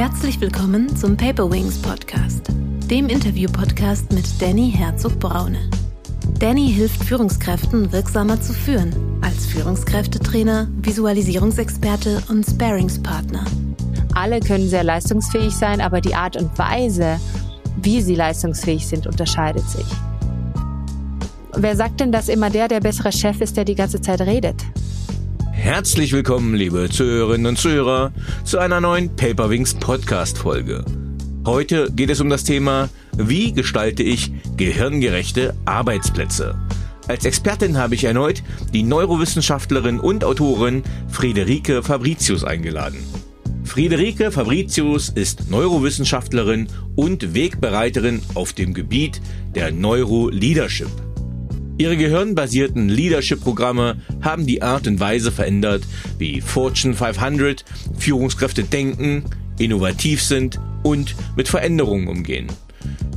Herzlich willkommen zum Paper Wings Podcast, dem Interview-Podcast mit Danny Herzog-Braune. Danny hilft Führungskräften wirksamer zu führen, als Führungskräftetrainer, Visualisierungsexperte und Sparingspartner. Alle können sehr leistungsfähig sein, aber die Art und Weise, wie sie leistungsfähig sind, unterscheidet sich. Wer sagt denn, dass immer der der bessere Chef ist, der die ganze Zeit redet? Herzlich willkommen, liebe Zuhörerinnen und Zuhörer, zu einer neuen Paperwings Podcast Folge. Heute geht es um das Thema, wie gestalte ich gehirngerechte Arbeitsplätze? Als Expertin habe ich erneut die Neurowissenschaftlerin und Autorin Friederike Fabricius eingeladen. Friederike Fabricius ist Neurowissenschaftlerin und Wegbereiterin auf dem Gebiet der Neuroleadership. Ihre gehirnbasierten Leadership-Programme haben die Art und Weise verändert, wie Fortune 500 Führungskräfte denken, innovativ sind und mit Veränderungen umgehen.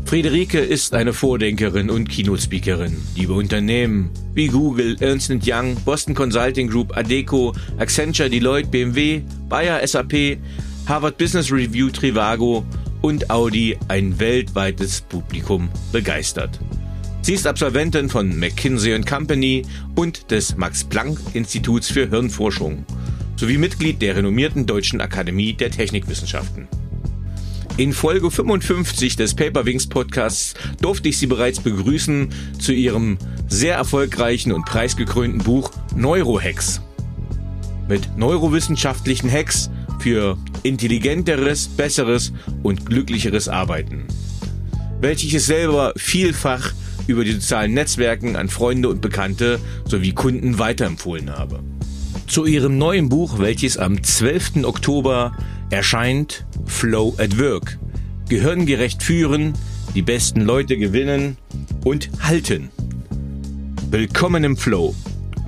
Friederike ist eine Vordenkerin und Keynote-Speakerin, die bei Unternehmen wie Google, Ernst Young, Boston Consulting Group, Adeco, Accenture, Deloitte, BMW, Bayer, SAP, Harvard Business Review, Trivago und Audi ein weltweites Publikum begeistert. Sie ist Absolventin von McKinsey Company und des Max-Planck-Instituts für Hirnforschung sowie Mitglied der renommierten Deutschen Akademie der Technikwissenschaften. In Folge 55 des Paperwings Podcasts durfte ich Sie bereits begrüßen zu Ihrem sehr erfolgreichen und preisgekrönten Buch Neurohacks. Mit neurowissenschaftlichen Hacks für intelligenteres, besseres und glücklicheres Arbeiten. Welches ich selber vielfach über die sozialen Netzwerken an Freunde und Bekannte sowie Kunden weiterempfohlen habe. Zu ihrem neuen Buch, welches am 12. Oktober erscheint, Flow at Work. Gehirngerecht führen, die besten Leute gewinnen und halten. Willkommen im Flow.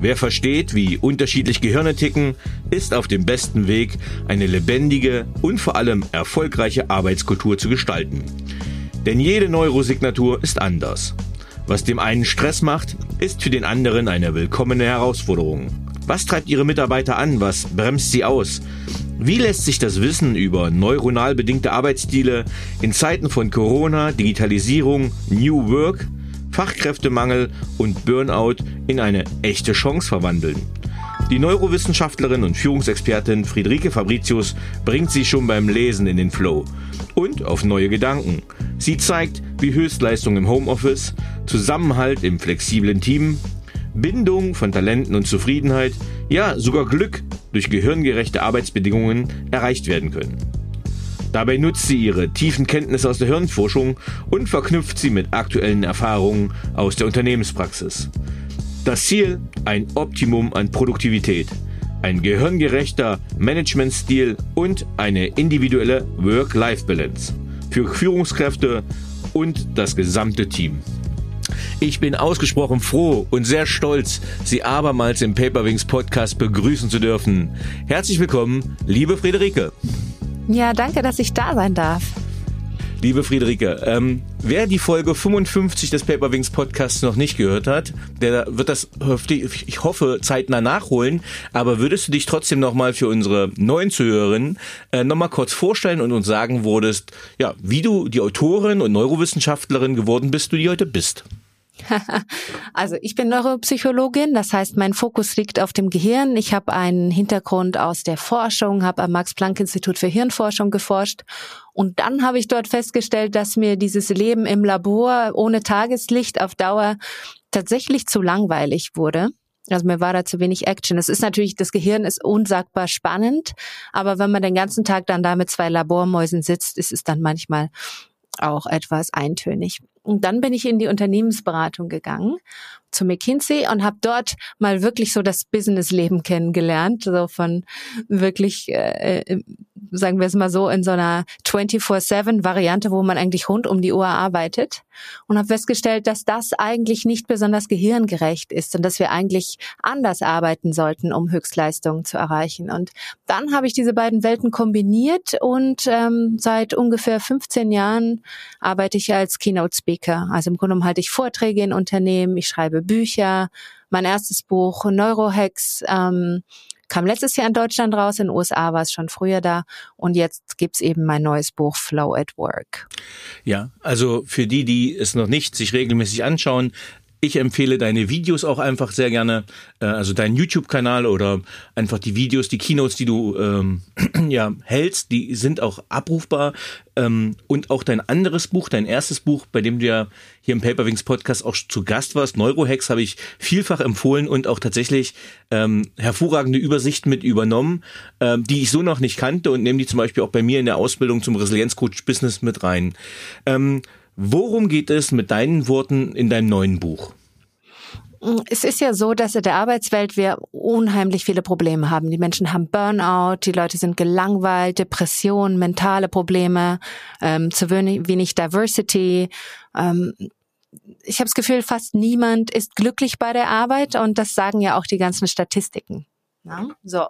Wer versteht, wie unterschiedlich Gehirne ticken, ist auf dem besten Weg, eine lebendige und vor allem erfolgreiche Arbeitskultur zu gestalten. Denn jede Neurosignatur ist anders. Was dem einen Stress macht, ist für den anderen eine willkommene Herausforderung. Was treibt Ihre Mitarbeiter an? Was bremst sie aus? Wie lässt sich das Wissen über neuronal bedingte Arbeitsstile in Zeiten von Corona, Digitalisierung, New Work, Fachkräftemangel und Burnout in eine echte Chance verwandeln? Die Neurowissenschaftlerin und Führungsexpertin Friederike Fabricius bringt sie schon beim Lesen in den Flow und auf neue Gedanken. Sie zeigt, wie Höchstleistung im Homeoffice, Zusammenhalt im flexiblen Team, Bindung von Talenten und Zufriedenheit, ja sogar Glück durch gehirngerechte Arbeitsbedingungen erreicht werden können. Dabei nutzt sie ihre tiefen Kenntnisse aus der Hirnforschung und verknüpft sie mit aktuellen Erfahrungen aus der Unternehmenspraxis. Das Ziel? Ein Optimum an Produktivität, ein gehirngerechter Managementstil und eine individuelle Work-Life-Balance für Führungskräfte und das gesamte Team. Ich bin ausgesprochen froh und sehr stolz, Sie abermals im Paperwings Podcast begrüßen zu dürfen. Herzlich willkommen, liebe Friederike. Ja, danke, dass ich da sein darf. Liebe Friederike, ähm, wer die Folge 55 des Paperwings Podcasts noch nicht gehört hat, der wird das, ich hoffe, zeitnah nachholen. Aber würdest du dich trotzdem nochmal für unsere neuen Zuhörerinnen äh, nochmal kurz vorstellen und uns sagen würdest, ja, wie du die Autorin und Neurowissenschaftlerin geworden bist, du die heute bist? Also ich bin Neuropsychologin, das heißt, mein Fokus liegt auf dem Gehirn. Ich habe einen Hintergrund aus der Forschung, habe am Max-Planck-Institut für Hirnforschung geforscht und dann habe ich dort festgestellt, dass mir dieses Leben im Labor ohne Tageslicht auf Dauer tatsächlich zu langweilig wurde. Also mir war da zu wenig Action. Es ist natürlich, das Gehirn ist unsagbar spannend, aber wenn man den ganzen Tag dann da mit zwei Labormäusen sitzt, ist es dann manchmal auch etwas eintönig. Und dann bin ich in die Unternehmensberatung gegangen zu McKinsey und habe dort mal wirklich so das Businessleben kennengelernt, so von wirklich, äh, äh sagen wir es mal so, in so einer 24-7-Variante, wo man eigentlich rund um die Uhr arbeitet und habe festgestellt, dass das eigentlich nicht besonders gehirngerecht ist und dass wir eigentlich anders arbeiten sollten, um Höchstleistungen zu erreichen. Und dann habe ich diese beiden Welten kombiniert und ähm, seit ungefähr 15 Jahren arbeite ich als Keynote Speaker. Also im Grunde genommen halte ich Vorträge in Unternehmen, ich schreibe Bücher, mein erstes Buch Neurohacks ähm, kam letztes Jahr in Deutschland raus, in den USA war es schon früher da und jetzt gibt's eben mein neues Buch Flow at Work. Ja, also für die, die es noch nicht sich regelmäßig anschauen, ich empfehle deine Videos auch einfach sehr gerne, äh, also deinen YouTube-Kanal oder einfach die Videos, die Keynotes, die du ähm, ja hältst, die sind auch abrufbar. Ähm, und auch dein anderes Buch, dein erstes Buch, bei dem du ja hier im Paperwings Podcast auch zu Gast warst, Neurohacks, habe ich vielfach empfohlen und auch tatsächlich ähm, hervorragende Übersichten mit übernommen, ähm, die ich so noch nicht kannte und nehme die zum Beispiel auch bei mir in der Ausbildung zum Resilienzcoach Business mit rein. Ähm, Worum geht es mit deinen Worten in deinem neuen Buch? Es ist ja so, dass in der Arbeitswelt wir unheimlich viele Probleme haben. Die Menschen haben Burnout, die Leute sind gelangweilt, Depression, mentale Probleme, ähm, zu wenig, wenig Diversity. Ähm, ich habe das Gefühl, fast niemand ist glücklich bei der Arbeit und das sagen ja auch die ganzen Statistiken. Ja? So.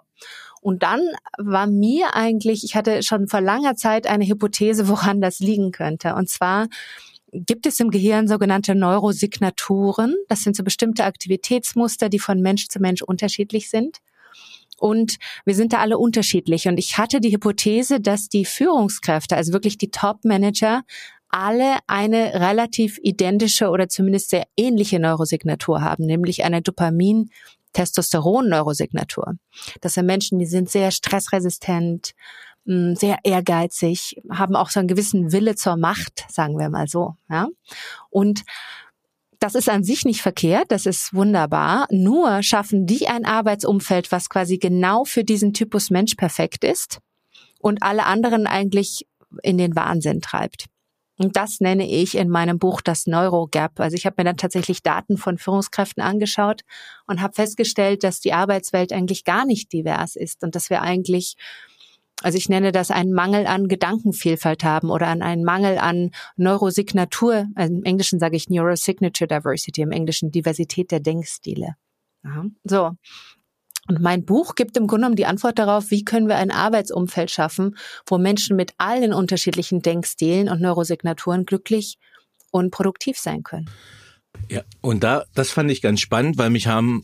Und dann war mir eigentlich, ich hatte schon vor langer Zeit eine Hypothese, woran das liegen könnte. Und zwar gibt es im Gehirn sogenannte Neurosignaturen. Das sind so bestimmte Aktivitätsmuster, die von Mensch zu Mensch unterschiedlich sind. Und wir sind da alle unterschiedlich. Und ich hatte die Hypothese, dass die Führungskräfte, also wirklich die Top-Manager, alle eine relativ identische oder zumindest sehr ähnliche Neurosignatur haben, nämlich eine Dopamin Testosteron-Neurosignatur. Das sind Menschen, die sind sehr stressresistent, mm, sehr ehrgeizig, haben auch so einen gewissen Wille zur Macht, sagen wir mal so. Ja? Und das ist an sich nicht verkehrt, das ist wunderbar. Nur schaffen die ein Arbeitsumfeld, was quasi genau für diesen Typus Mensch perfekt ist und alle anderen eigentlich in den Wahnsinn treibt. Und das nenne ich in meinem Buch das Neurogap. Also ich habe mir dann tatsächlich Daten von Führungskräften angeschaut und habe festgestellt, dass die Arbeitswelt eigentlich gar nicht divers ist und dass wir eigentlich also ich nenne das einen Mangel an Gedankenvielfalt haben oder an einen Mangel an Neurosignatur. Also Im Englischen sage ich Neurosignature Diversity, im Englischen Diversität der Denkstile. Aha. So. Und mein Buch gibt im Grunde genommen die Antwort darauf, wie können wir ein Arbeitsumfeld schaffen, wo Menschen mit allen unterschiedlichen Denkstilen und Neurosignaturen glücklich und produktiv sein können. Ja, und da, das fand ich ganz spannend, weil mich haben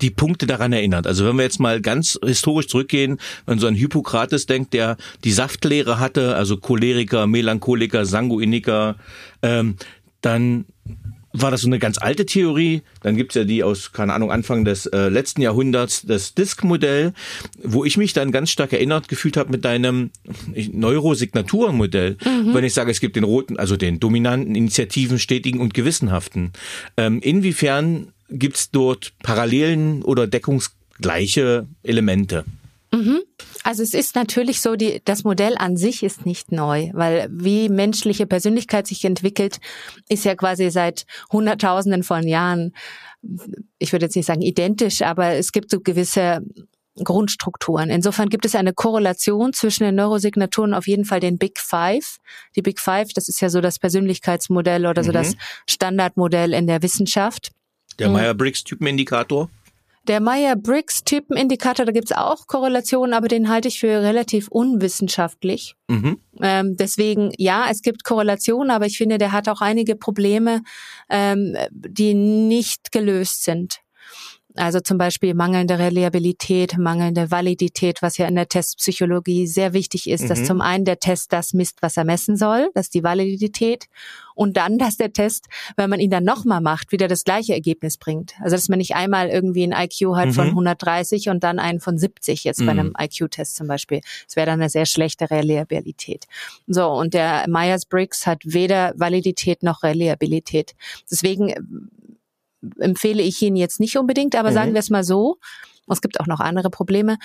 die Punkte daran erinnert. Also wenn wir jetzt mal ganz historisch zurückgehen, wenn so ein Hippokrates denkt, der die Saftlehre hatte, also Choleriker, Melancholiker, Sanguiniker, ähm, dann war das so eine ganz alte Theorie. Dann gibt's ja die aus, keine Ahnung, Anfang des äh, letzten Jahrhunderts, das Disk-Modell, wo ich mich dann ganz stark erinnert gefühlt habe mit deinem Neurosignaturenmodell. Mhm. Wenn ich sage, es gibt den roten, also den dominanten, initiativen, stetigen und gewissenhaften. Ähm, inwiefern gibt's dort Parallelen oder deckungsgleiche Elemente? Mhm. Also es ist natürlich so, die, das Modell an sich ist nicht neu, weil wie menschliche Persönlichkeit sich entwickelt, ist ja quasi seit Hunderttausenden von Jahren, ich würde jetzt nicht sagen identisch, aber es gibt so gewisse Grundstrukturen. Insofern gibt es eine Korrelation zwischen den Neurosignaturen, auf jeden Fall den Big Five. Die Big Five, das ist ja so das Persönlichkeitsmodell oder so mhm. das Standardmodell in der Wissenschaft. Der Meyer-Briggs-Typenindikator? Der Meyer-Briggs-Typenindikator, da gibt's auch Korrelationen, aber den halte ich für relativ unwissenschaftlich. Mhm. Ähm, deswegen, ja, es gibt Korrelationen, aber ich finde, der hat auch einige Probleme, ähm, die nicht gelöst sind. Also zum Beispiel mangelnde Reliabilität, mangelnde Validität, was ja in der Testpsychologie sehr wichtig ist, mhm. dass zum einen der Test das misst, was er messen soll, das ist die Validität, und dann, dass der Test, wenn man ihn dann nochmal macht, wieder das gleiche Ergebnis bringt. Also dass man nicht einmal irgendwie ein IQ hat mhm. von 130 und dann einen von 70 jetzt mhm. bei einem IQ-Test zum Beispiel. Das wäre dann eine sehr schlechte Reliabilität. So, und der Myers-Briggs hat weder Validität noch Reliabilität. Deswegen empfehle ich ihn jetzt nicht unbedingt, aber mhm. sagen wir es mal so, es gibt auch noch andere Probleme.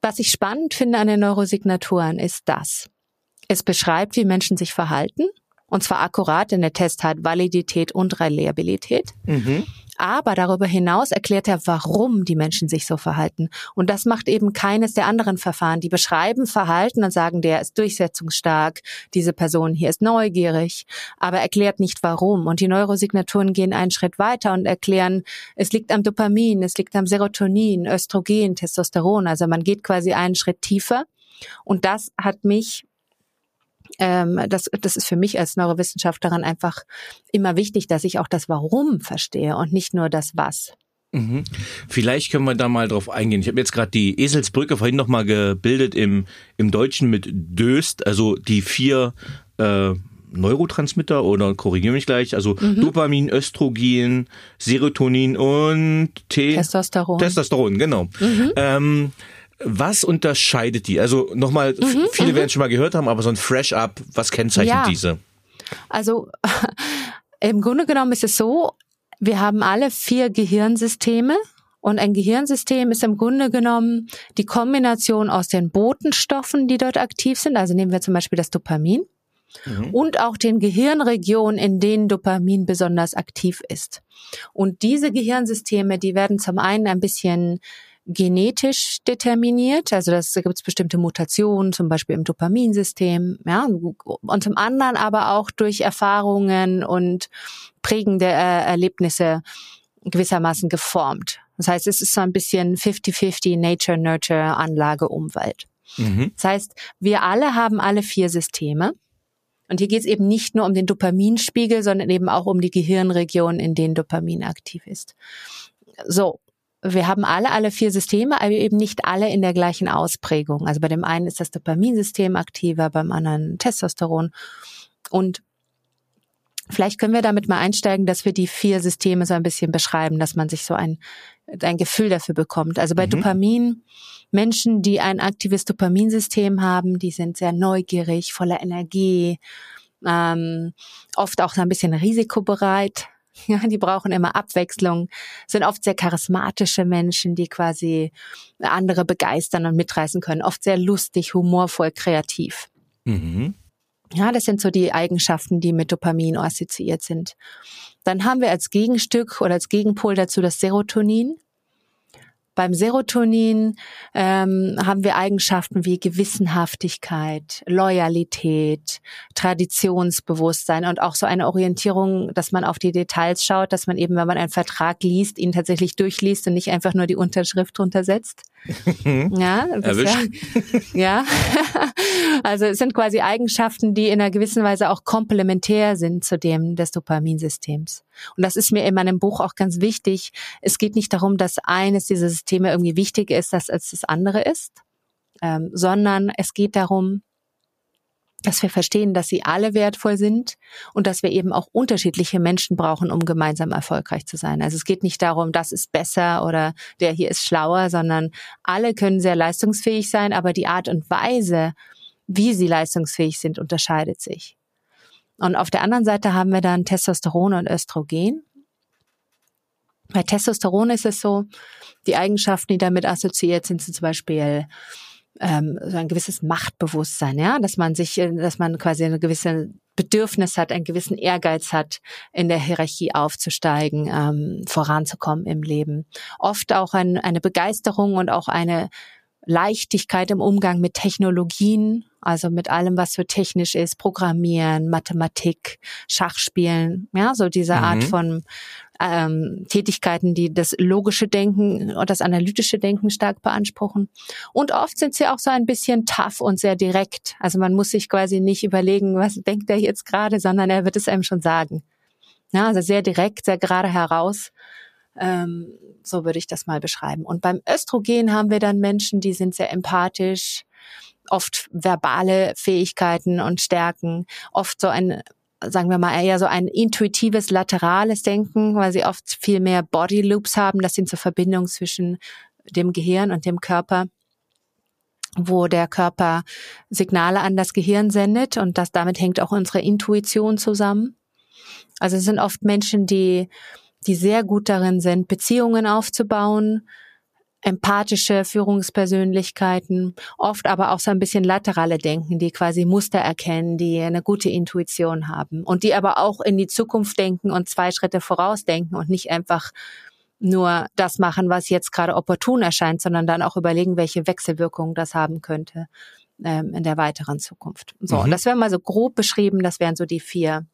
Was ich spannend finde an den Neurosignaturen ist das. Es beschreibt, wie Menschen sich verhalten, und zwar akkurat, denn der Test hat Validität und Reliabilität. Mhm. Aber darüber hinaus erklärt er, warum die Menschen sich so verhalten. Und das macht eben keines der anderen Verfahren. Die beschreiben Verhalten und sagen, der ist durchsetzungsstark, diese Person hier ist neugierig, aber erklärt nicht warum. Und die Neurosignaturen gehen einen Schritt weiter und erklären, es liegt am Dopamin, es liegt am Serotonin, Östrogen, Testosteron. Also man geht quasi einen Schritt tiefer. Und das hat mich ähm, das, das ist für mich als Neurowissenschaftlerin einfach immer wichtig, dass ich auch das Warum verstehe und nicht nur das Was. Mhm. Vielleicht können wir da mal drauf eingehen. Ich habe jetzt gerade die Eselsbrücke vorhin nochmal gebildet im, im Deutschen mit Döst, also die vier äh, Neurotransmitter oder korrigiere mich gleich, also mhm. Dopamin, Östrogen, Serotonin und T Testosteron. Testosteron, genau. Mhm. Ähm, was unterscheidet die? Also nochmal, mhm, viele mhm. werden schon mal gehört haben, aber so ein Fresh-Up, was kennzeichnet ja. diese? Also im Grunde genommen ist es so, wir haben alle vier Gehirnsysteme und ein Gehirnsystem ist im Grunde genommen die Kombination aus den Botenstoffen, die dort aktiv sind. Also nehmen wir zum Beispiel das Dopamin mhm. und auch den Gehirnregionen, in denen Dopamin besonders aktiv ist. Und diese Gehirnsysteme, die werden zum einen ein bisschen genetisch determiniert, also das, da gibt es bestimmte Mutationen, zum Beispiel im Dopaminsystem, ja, und zum anderen aber auch durch Erfahrungen und prägende äh, Erlebnisse gewissermaßen geformt. Das heißt, es ist so ein bisschen 50-50 Nature, Nurture, Anlage, Umwelt. Mhm. Das heißt, wir alle haben alle vier Systeme. Und hier geht es eben nicht nur um den Dopaminspiegel, sondern eben auch um die Gehirnregion, in denen Dopamin aktiv ist. So, wir haben alle, alle vier Systeme, aber eben nicht alle in der gleichen Ausprägung. Also bei dem einen ist das Dopaminsystem aktiver, beim anderen Testosteron. Und vielleicht können wir damit mal einsteigen, dass wir die vier Systeme so ein bisschen beschreiben, dass man sich so ein, ein Gefühl dafür bekommt. Also bei mhm. Dopamin, Menschen, die ein aktives Dopaminsystem haben, die sind sehr neugierig, voller Energie, ähm, oft auch so ein bisschen risikobereit, Ja, die brauchen immer Abwechslung, sind oft sehr charismatische Menschen, die quasi andere begeistern und mitreißen können. Oft sehr lustig, humorvoll, kreativ. Mhm. Ja, das sind so die Eigenschaften, die mit Dopamin assoziiert sind. Dann haben wir als Gegenstück oder als Gegenpol dazu das Serotonin. Beim Serotonin ähm, haben wir Eigenschaften wie Gewissenhaftigkeit, Loyalität, Traditionsbewusstsein und auch so eine Orientierung, dass man auf die Details schaut, dass man eben, wenn man einen Vertrag liest, ihn tatsächlich durchliest und nicht einfach nur die Unterschrift drunter setzt. Ja, Erwischt. ja. ja. also es sind quasi Eigenschaften, die in einer gewissen Weise auch komplementär sind zu dem des Dopaminsystems. Und das ist mir in meinem Buch auch ganz wichtig. Es geht nicht darum, dass eines dieser Systeme irgendwie wichtiger ist als das andere ist, ähm, sondern es geht darum, dass wir verstehen, dass sie alle wertvoll sind und dass wir eben auch unterschiedliche Menschen brauchen, um gemeinsam erfolgreich zu sein. Also es geht nicht darum, das ist besser oder der hier ist schlauer, sondern alle können sehr leistungsfähig sein, aber die Art und Weise, wie sie leistungsfähig sind, unterscheidet sich. Und auf der anderen Seite haben wir dann Testosteron und Östrogen. Bei Testosteron ist es so, die Eigenschaften, die damit assoziiert sind, sind zum Beispiel ähm, so ein gewisses Machtbewusstsein, ja, dass man sich, äh, dass man quasi eine gewisse Bedürfnis hat, einen gewissen Ehrgeiz hat, in der Hierarchie aufzusteigen, ähm, voranzukommen im Leben. Oft auch ein, eine Begeisterung und auch eine Leichtigkeit im Umgang mit Technologien, also mit allem, was so technisch ist, Programmieren, Mathematik, Schachspielen, ja, so diese mhm. Art von ähm, Tätigkeiten, die das logische Denken und das analytische Denken stark beanspruchen. Und oft sind sie auch so ein bisschen tough und sehr direkt. Also man muss sich quasi nicht überlegen, was denkt er jetzt gerade, sondern er wird es einem schon sagen. Ja, also sehr direkt, sehr gerade heraus. Ähm, so würde ich das mal beschreiben. Und beim Östrogen haben wir dann Menschen, die sind sehr empathisch, oft verbale Fähigkeiten und Stärken, oft so ein sagen wir mal, eher so ein intuitives, laterales Denken, weil sie oft viel mehr Body Loops haben. Das sind so Verbindungen zwischen dem Gehirn und dem Körper wo der Körper Signale an das Gehirn sendet und das damit hängt auch unsere Intuition zusammen. Also es sind oft Menschen, die die sehr gut darin sind, Beziehungen aufzubauen, empathische Führungspersönlichkeiten, oft aber auch so ein bisschen laterale Denken, die quasi Muster erkennen, die eine gute Intuition haben und die aber auch in die Zukunft denken und zwei Schritte vorausdenken und nicht einfach nur das machen, was jetzt gerade opportun erscheint, sondern dann auch überlegen, welche Wechselwirkungen das haben könnte ähm, in der weiteren Zukunft. So, mhm. und das wäre mal so grob beschrieben, das wären so die vier,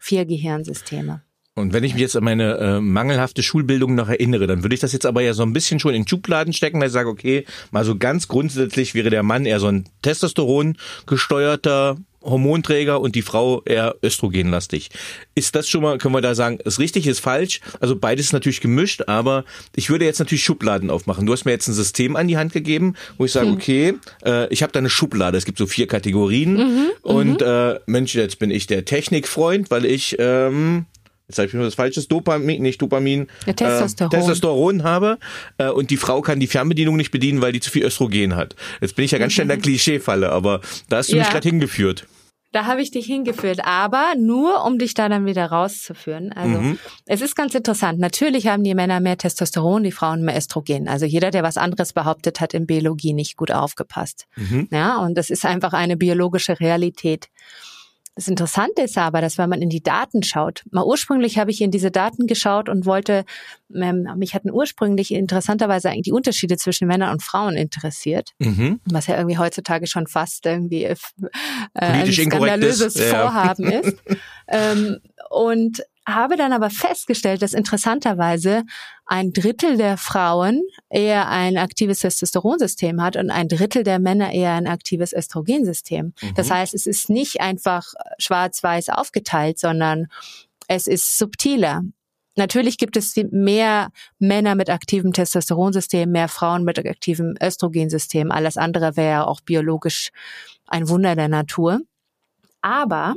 vier Gehirnsysteme. Und wenn ich mich jetzt an meine äh, mangelhafte Schulbildung noch erinnere, dann würde ich das jetzt aber ja so ein bisschen schon in Schubladen stecken, weil ich sage, okay, mal so ganz grundsätzlich wäre der Mann eher so ein Testosteron gesteuerter Hormonträger und die Frau eher östrogenlastig. Ist das schon mal, können wir da sagen, ist richtig, ist falsch? Also beides ist natürlich gemischt, aber ich würde jetzt natürlich Schubladen aufmachen. Du hast mir jetzt ein System an die Hand gegeben, wo ich sage, hm. okay, äh, ich habe da eine Schublade. Es gibt so vier Kategorien mhm, und mhm. äh, Mensch, jetzt bin ich der Technikfreund, weil ich ähm, jetzt sage ich nur das Falsche, Dopamin, nicht Dopamin, ja, Testosteron. Äh, Testosteron habe äh, und die Frau kann die Fernbedienung nicht bedienen, weil die zu viel Östrogen hat. Jetzt bin ich ja ganz schnell in der mhm. Klischeefalle, aber da hast du ja. mich gerade hingeführt. Da habe ich dich hingeführt, aber nur um dich da dann wieder rauszuführen. Also mhm. es ist ganz interessant. Natürlich haben die Männer mehr Testosteron, die Frauen mehr Östrogen. Also jeder, der was anderes behauptet, hat in Biologie nicht gut aufgepasst. Mhm. Ja, und das ist einfach eine biologische Realität. Das Interessante ist aber, dass wenn man in die Daten schaut, mal ursprünglich habe ich in diese Daten geschaut und wollte, ähm, mich hatten ursprünglich interessanterweise eigentlich die Unterschiede zwischen Männern und Frauen interessiert, mhm. was ja irgendwie heutzutage schon fast irgendwie äh, ein skandalöses ist. Vorhaben ja. ist. ähm, und habe dann aber festgestellt, dass interessanterweise ein Drittel der Frauen eher ein aktives Testosteronsystem hat und ein Drittel der Männer eher ein aktives Östrogensystem. Mhm. Das heißt, es ist nicht einfach schwarz-weiß aufgeteilt, sondern es ist subtiler. Natürlich gibt es mehr Männer mit aktivem Testosteronsystem, mehr Frauen mit aktivem Östrogensystem. Alles andere wäre auch biologisch ein Wunder der Natur. Aber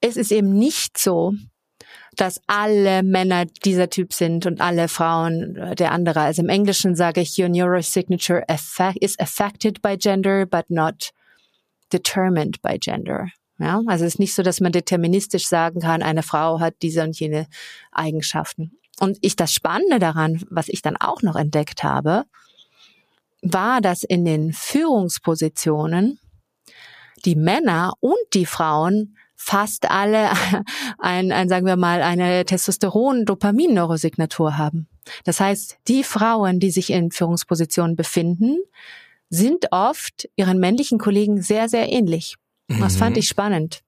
es ist eben nicht so, dass alle Männer dieser Typ sind und alle Frauen äh, der andere. Also im Englischen sage ich, your neurosignature is affected by gender, but not determined by gender. Ja, also es ist nicht so, dass man deterministisch sagen kann, eine Frau hat diese und jene Eigenschaften. Und ich das Spannende daran, was ich dann auch noch entdeckt habe, war, dass in den Führungspositionen die Männer und die Frauen fast alle ein, ein sagen wir mal, eine Testosteron-Dopamin-Neurosignatur haben. Das heißt, die Frauen, die sich in Führungspositionen befinden, sind oft ihren männlichen Kollegen sehr, sehr ähnlich. Das fand mhm. ich spannend.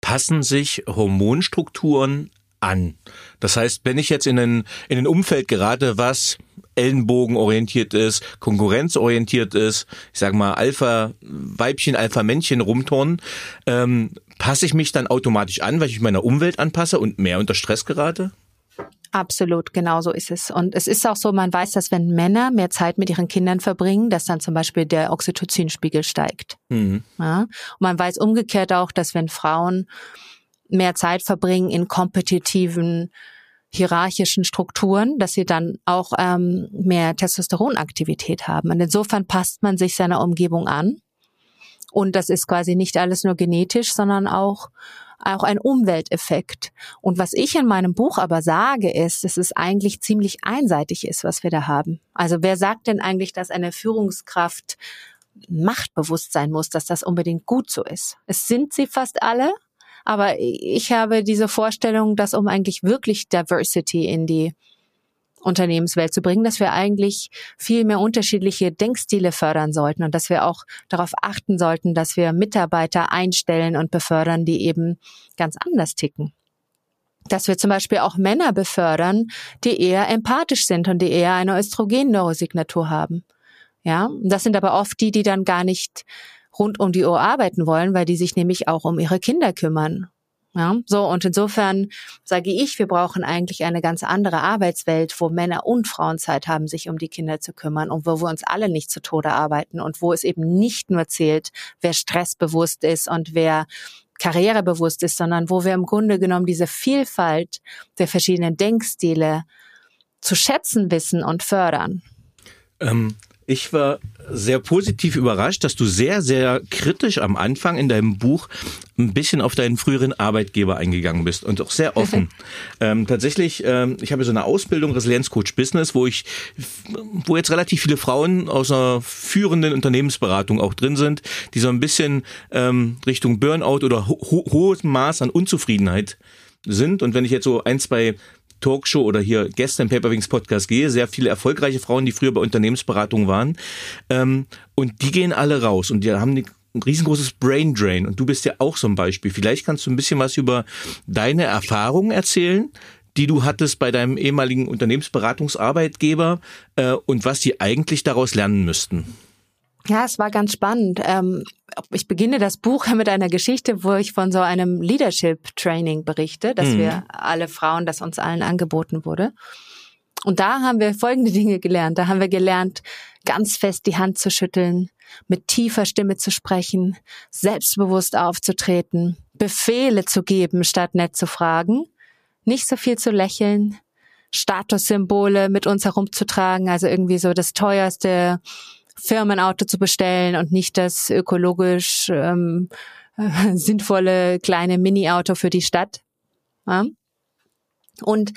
Passen sich Hormonstrukturen an. Das heißt, wenn ich jetzt in ein, in ein Umfeld gerate, was ellenbogenorientiert ist, konkurrenzorientiert ist, ich sage mal Alpha-Weibchen, Alpha-Männchen rumturnen, ähm, passe ich mich dann automatisch an, weil ich mich meiner Umwelt anpasse und mehr unter Stress gerate? Absolut, genau so ist es. Und es ist auch so, man weiß, dass wenn Männer mehr Zeit mit ihren Kindern verbringen, dass dann zum Beispiel der Oxytocinspiegel steigt. Mhm. Ja? Und man weiß umgekehrt auch, dass wenn Frauen mehr Zeit verbringen in kompetitiven, hierarchischen Strukturen, dass sie dann auch ähm, mehr Testosteronaktivität haben. Und insofern passt man sich seiner Umgebung an. Und das ist quasi nicht alles nur genetisch, sondern auch auch ein Umwelteffekt. Und was ich in meinem Buch aber sage, ist, dass es eigentlich ziemlich einseitig ist, was wir da haben. Also wer sagt denn eigentlich, dass eine Führungskraft machtbewusst sein muss, dass das unbedingt gut so ist? Es sind sie fast alle, aber ich habe diese Vorstellung, dass um eigentlich wirklich Diversity in die Unternehmenswelt zu bringen, dass wir eigentlich viel mehr unterschiedliche Denkstile fördern sollten und dass wir auch darauf achten sollten, dass wir Mitarbeiter einstellen und befördern, die eben ganz anders ticken. Dass wir zum Beispiel auch Männer befördern, die eher empathisch sind und die eher eine Östrogen-Neurosignatur haben. Ja, das sind aber oft die, die dann gar nicht rund um die Uhr arbeiten wollen, weil die sich nämlich auch um ihre Kinder kümmern. Ja, so und insofern sage ich, wir brauchen eigentlich eine ganz andere Arbeitswelt, wo Männer und Frauen Zeit haben, sich um die Kinder zu kümmern und wo wir uns alle nicht zu Tode arbeiten und wo es eben nicht nur zählt, wer stressbewusst ist und wer karrierebewusst ist, sondern wo wir im Grunde genommen diese Vielfalt der verschiedenen Denkstile zu schätzen wissen und fördern. Ähm, ich war sehr positiv überrascht, dass du sehr, sehr kritisch am Anfang in deinem Buch ein bisschen auf deinen früheren Arbeitgeber eingegangen bist und auch sehr offen. ähm, tatsächlich, ähm, ich habe so eine Ausbildung Resilienzcoach Business, wo ich, wo jetzt relativ viele Frauen aus einer führenden Unternehmensberatung auch drin sind, die so ein bisschen ähm, Richtung Burnout oder ho hohes Maß an Unzufriedenheit sind. Und wenn ich jetzt so ein, zwei Talkshow oder hier Gäste im Paperwings Podcast gehe, sehr viele erfolgreiche Frauen, die früher bei Unternehmensberatung waren. Ähm, und die gehen alle raus und die haben ein riesengroßes Brain Drain. Und du bist ja auch so ein Beispiel. Vielleicht kannst du ein bisschen was über deine Erfahrungen erzählen, die du hattest bei deinem ehemaligen Unternehmensberatungsarbeitgeber äh, und was die eigentlich daraus lernen müssten. Ja, es war ganz spannend. Ähm, ich beginne das Buch mit einer Geschichte, wo ich von so einem Leadership Training berichte, dass mhm. wir alle Frauen, das uns allen angeboten wurde. Und da haben wir folgende Dinge gelernt. Da haben wir gelernt, ganz fest die Hand zu schütteln, mit tiefer Stimme zu sprechen, selbstbewusst aufzutreten, Befehle zu geben, statt nett zu fragen, nicht so viel zu lächeln, Statussymbole mit uns herumzutragen, also irgendwie so das teuerste Firmenauto zu bestellen und nicht das ökologisch ähm, sinnvolle kleine Mini-Auto für die Stadt. Ja? Und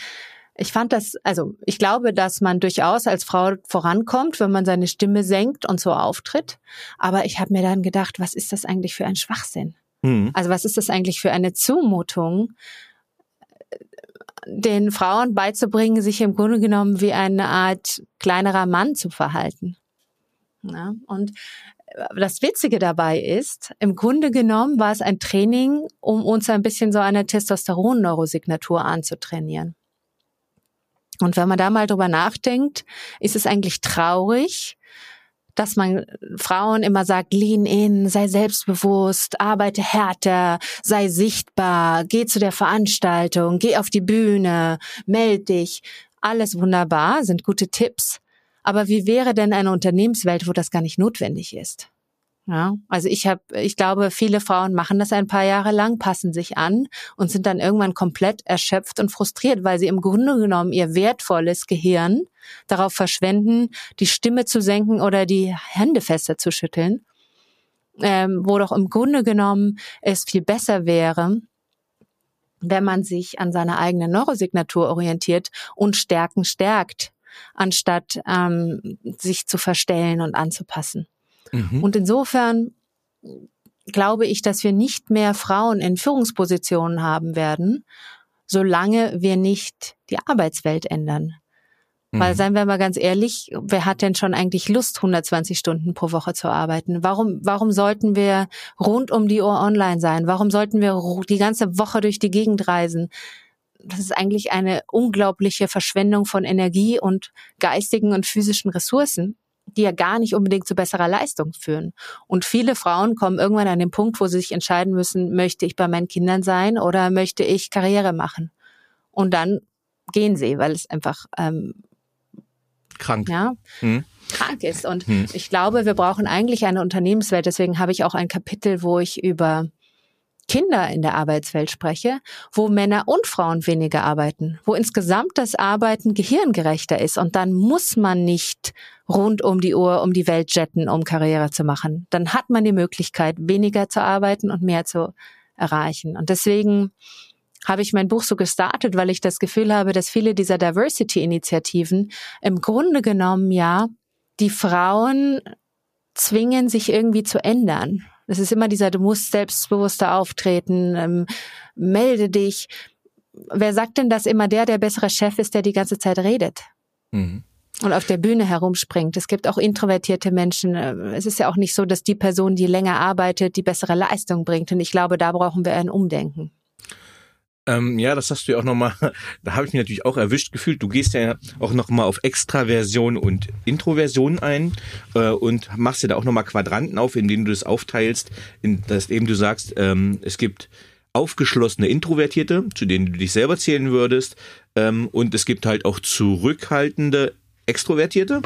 ich fand das, also ich glaube, dass man durchaus als Frau vorankommt, wenn man seine Stimme senkt und so auftritt. Aber ich habe mir dann gedacht, was ist das eigentlich für ein Schwachsinn? Mhm. Also was ist das eigentlich für eine Zumutung, den Frauen beizubringen, sich im Grunde genommen wie eine Art kleinerer Mann zu verhalten? Ja, und das Witzige dabei ist, im Grunde genommen war es ein Training, um uns ein bisschen so eine Testosteron-Neurosignatur anzutrainieren. Und wenn man da mal drüber nachdenkt, ist es eigentlich traurig, dass man Frauen immer sagt, lean in, sei selbstbewusst, arbeite härter, sei sichtbar, geh zu der Veranstaltung, geh auf die Bühne, meld dich. Alles wunderbar, sind gute Tipps. Aber wie wäre denn eine Unternehmenswelt, wo das gar nicht notwendig ist? Ja, also ich habe, ich glaube, viele Frauen machen das ein paar Jahre lang, passen sich an und sind dann irgendwann komplett erschöpft und frustriert, weil sie im Grunde genommen ihr wertvolles Gehirn darauf verschwenden, die Stimme zu senken oder die Hände fester zu schütteln, ähm, wo doch im Grunde genommen es viel besser wäre, wenn man sich an seiner eigenen Neurosignatur orientiert und Stärken stärkt, anstatt ähm, sich zu verstellen und anzupassen. Mhm. Und insofern glaube ich, dass wir nicht mehr Frauen in Führungspositionen haben werden, solange wir nicht die Arbeitswelt ändern. Mhm. Weil, seien wir mal ganz ehrlich, wer hat denn schon eigentlich Lust, 120 Stunden pro Woche zu arbeiten? Warum, warum sollten wir rund um die Uhr online sein? Warum sollten wir die ganze Woche durch die Gegend reisen? Das ist eigentlich eine unglaubliche Verschwendung von Energie und geistigen und physischen Ressourcen die ja gar nicht unbedingt zu besserer Leistung führen. Und viele Frauen kommen irgendwann an den Punkt, wo sie sich entscheiden müssen, möchte ich bei meinen Kindern sein oder möchte ich Karriere machen? Und dann gehen sie, weil es einfach ähm, krank. Ja, hm. krank ist. Und hm. ich glaube, wir brauchen eigentlich eine Unternehmenswelt. Deswegen habe ich auch ein Kapitel, wo ich über Kinder in der Arbeitswelt spreche, wo Männer und Frauen weniger arbeiten, wo insgesamt das Arbeiten gehirngerechter ist und dann muss man nicht rund um die Uhr um die Welt jetten, um Karriere zu machen. Dann hat man die Möglichkeit, weniger zu arbeiten und mehr zu erreichen. Und deswegen habe ich mein Buch so gestartet, weil ich das Gefühl habe, dass viele dieser Diversity-Initiativen im Grunde genommen ja die Frauen zwingen, sich irgendwie zu ändern. Es ist immer dieser, du musst selbstbewusster auftreten, ähm, melde dich. Wer sagt denn, dass immer der der bessere Chef ist, der die ganze Zeit redet? Mhm. Und auf der Bühne herumspringt. Es gibt auch introvertierte Menschen. Es ist ja auch nicht so, dass die Person, die länger arbeitet, die bessere Leistung bringt. Und ich glaube, da brauchen wir ein Umdenken. Ähm, ja, das hast du ja auch nochmal, da habe ich mich natürlich auch erwischt gefühlt. Du gehst ja auch nochmal auf Extraversion und Introversion ein äh, und machst ja da auch nochmal Quadranten auf, in denen du das aufteilst, in das eben du sagst, ähm, es gibt aufgeschlossene Introvertierte, zu denen du dich selber zählen würdest, ähm, und es gibt halt auch zurückhaltende Extrovertierte.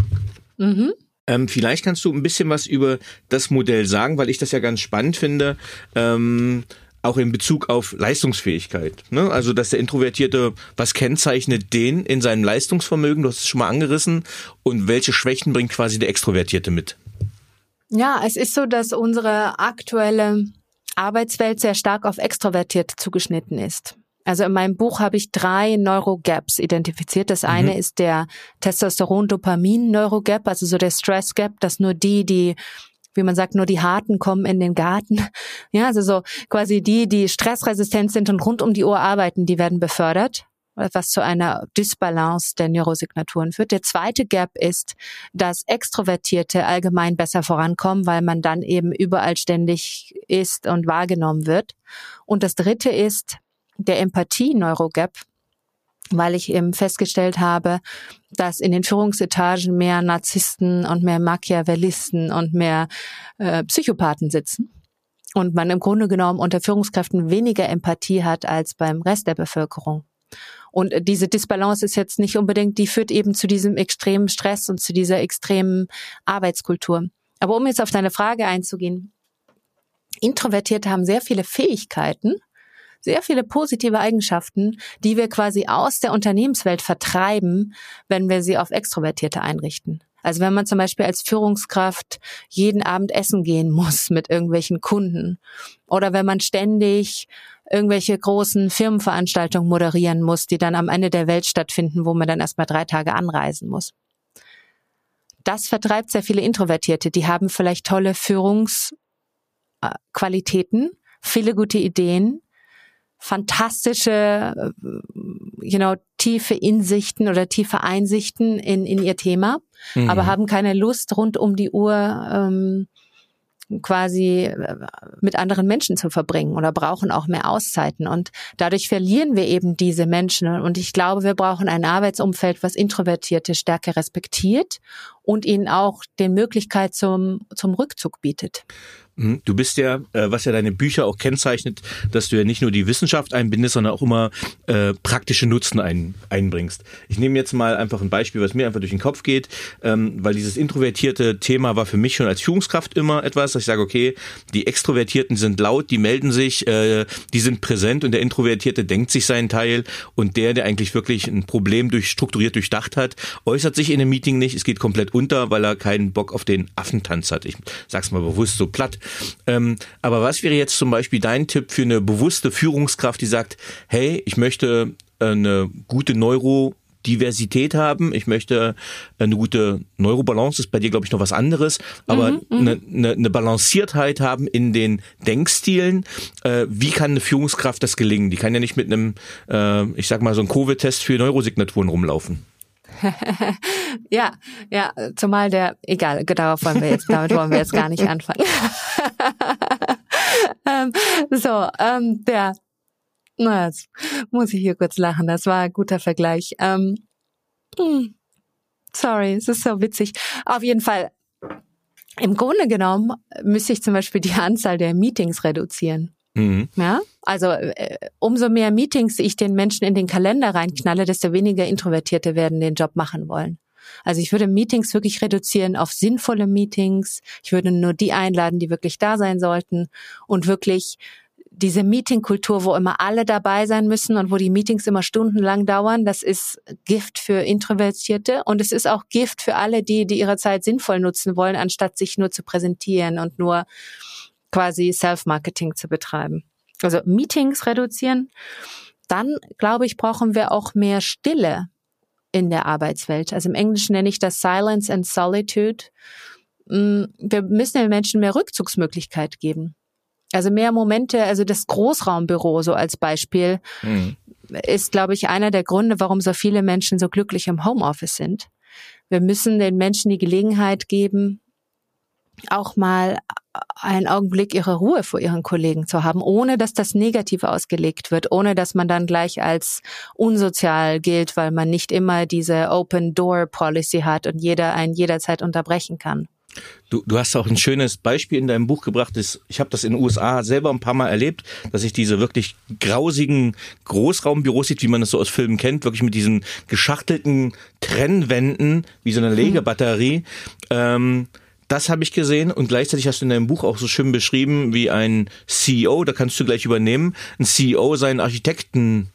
Mhm. Ähm, vielleicht kannst du ein bisschen was über das Modell sagen, weil ich das ja ganz spannend finde. Ähm, auch in Bezug auf Leistungsfähigkeit. Ne? Also, dass der Introvertierte, was kennzeichnet den in seinem Leistungsvermögen? Du hast es schon mal angerissen. Und welche Schwächen bringt quasi der Extrovertierte mit? Ja, es ist so, dass unsere aktuelle Arbeitswelt sehr stark auf Extrovertierte zugeschnitten ist. Also in meinem Buch habe ich drei Neurogaps identifiziert. Das eine mhm. ist der Testosteron-Dopamin-Neurogap, also so der Stress-Gap, dass nur die, die wie man sagt, nur die Harten kommen in den Garten. Ja, also so quasi die, die stressresistent sind und rund um die Uhr arbeiten, die werden befördert was zu einer Dysbalance der Neurosignaturen führt. Der zweite Gap ist, dass Extrovertierte allgemein besser vorankommen, weil man dann eben überall ständig ist und wahrgenommen wird. Und das dritte ist der Empathie-Neurogap. Weil ich eben festgestellt habe, dass in den Führungsetagen mehr Narzissten und mehr Machiavellisten und mehr äh, Psychopathen sitzen und man im Grunde genommen unter Führungskräften weniger Empathie hat als beim Rest der Bevölkerung. Und diese Disbalance ist jetzt nicht unbedingt, die führt eben zu diesem extremen Stress und zu dieser extremen Arbeitskultur. Aber um jetzt auf deine Frage einzugehen, Introvertierte haben sehr viele Fähigkeiten, sehr viele positive Eigenschaften, die wir quasi aus der Unternehmenswelt vertreiben, wenn wir sie auf Extrovertierte einrichten. Also wenn man zum Beispiel als Führungskraft jeden Abend essen gehen muss mit irgendwelchen Kunden oder wenn man ständig irgendwelche großen Firmenveranstaltungen moderieren muss, die dann am Ende der Welt stattfinden, wo man dann erstmal drei Tage anreisen muss. Das vertreibt sehr viele Introvertierte. Die haben vielleicht tolle Führungsqualitäten, viele gute Ideen, fantastische, äh, you know, tiefe Insichten oder tiefe Einsichten in, in ihr Thema, mhm. aber haben keine Lust, rund um die Uhr ähm, quasi äh, mit anderen Menschen zu verbringen oder brauchen auch mehr Auszeiten. Und dadurch verlieren wir eben diese Menschen. Und ich glaube, wir brauchen ein Arbeitsumfeld, was Introvertierte stärker respektiert und ihnen auch den Möglichkeit zum, zum Rückzug bietet. Mhm. Du bist ja, äh, was ja deine Bücher auch kennzeichnet, dass du ja nicht nur die Wissenschaft einbindest, sondern auch immer äh, praktische Nutzen ein, einbringst. Ich nehme jetzt mal einfach ein Beispiel, was mir einfach durch den Kopf geht, ähm, weil dieses introvertierte Thema war für mich schon als Führungskraft immer etwas, dass ich sage, okay, die Extrovertierten sind laut, die melden sich, äh, die sind präsent und der Introvertierte denkt sich seinen Teil und der, der eigentlich wirklich ein Problem durch strukturiert durchdacht hat, äußert sich in einem Meeting nicht, es geht komplett unter, weil er keinen Bock auf den Affentanz hat. Ich sag's mal bewusst so platt. Ähm, aber was wäre jetzt zum Beispiel dein Tipp für eine bewusste Führungskraft, die sagt, hey, ich möchte äh, eine gute Neuro Diversität haben. Ich möchte eine gute Neurobalance, ist bei dir, glaube ich, noch was anderes, aber mhm, mhm, eine, eine, eine Balanciertheit haben in den Denkstilen. Äh, wie kann eine Führungskraft das gelingen? Die kann ja nicht mit einem, äh, ich sag mal, so einem Covid-Test für Neurosignaturen rumlaufen. ja, ja, zumal der, egal, darauf wollen wir jetzt, damit wollen wir jetzt gar nicht anfangen. ähm, so, ähm, der, na, jetzt muss ich hier kurz lachen, das war ein guter Vergleich. Ähm, hm, sorry, es ist so witzig. Auf jeden Fall, im Grunde genommen müsste ich zum Beispiel die Anzahl der Meetings reduzieren. Mhm. Ja, also äh, umso mehr Meetings ich den Menschen in den Kalender reinknalle, desto weniger Introvertierte werden den Job machen wollen. Also ich würde Meetings wirklich reduzieren auf sinnvolle Meetings. Ich würde nur die einladen, die wirklich da sein sollten und wirklich diese Meetingkultur, wo immer alle dabei sein müssen und wo die Meetings immer stundenlang dauern, das ist Gift für Introvertierte und es ist auch Gift für alle, die, die ihre Zeit sinnvoll nutzen wollen, anstatt sich nur zu präsentieren und nur quasi Self-Marketing zu betreiben. Also Meetings reduzieren. Dann, glaube ich, brauchen wir auch mehr Stille in der Arbeitswelt. Also im Englischen nenne ich das Silence and Solitude. Mm, wir müssen den Menschen mehr Rückzugsmöglichkeit geben. Also mehr Momente, also das Großraumbüro so als Beispiel mhm. ist, glaube ich, einer der Gründe, warum so viele Menschen so glücklich im Homeoffice sind. Wir müssen den Menschen die Gelegenheit geben, auch mal einen Augenblick ihre Ruhe vor ihren Kollegen zu haben, ohne dass das negativ ausgelegt wird, ohne dass man dann gleich als unsozial gilt, weil man nicht immer diese Open Door Policy hat und jeder einen jederzeit unterbrechen kann. Du, du hast auch ein schönes Beispiel in deinem Buch gebracht. Das, ich habe das in den USA selber ein paar Mal erlebt, dass ich diese wirklich grausigen Großraumbüros sieht, wie man das so aus Filmen kennt, wirklich mit diesen geschachtelten Trennwänden, wie so eine hm. Legebatterie. Hm. Ähm, das habe ich gesehen und gleichzeitig hast du in deinem Buch auch so schön beschrieben, wie ein CEO, da kannst du gleich übernehmen, ein CEO seinen Architekten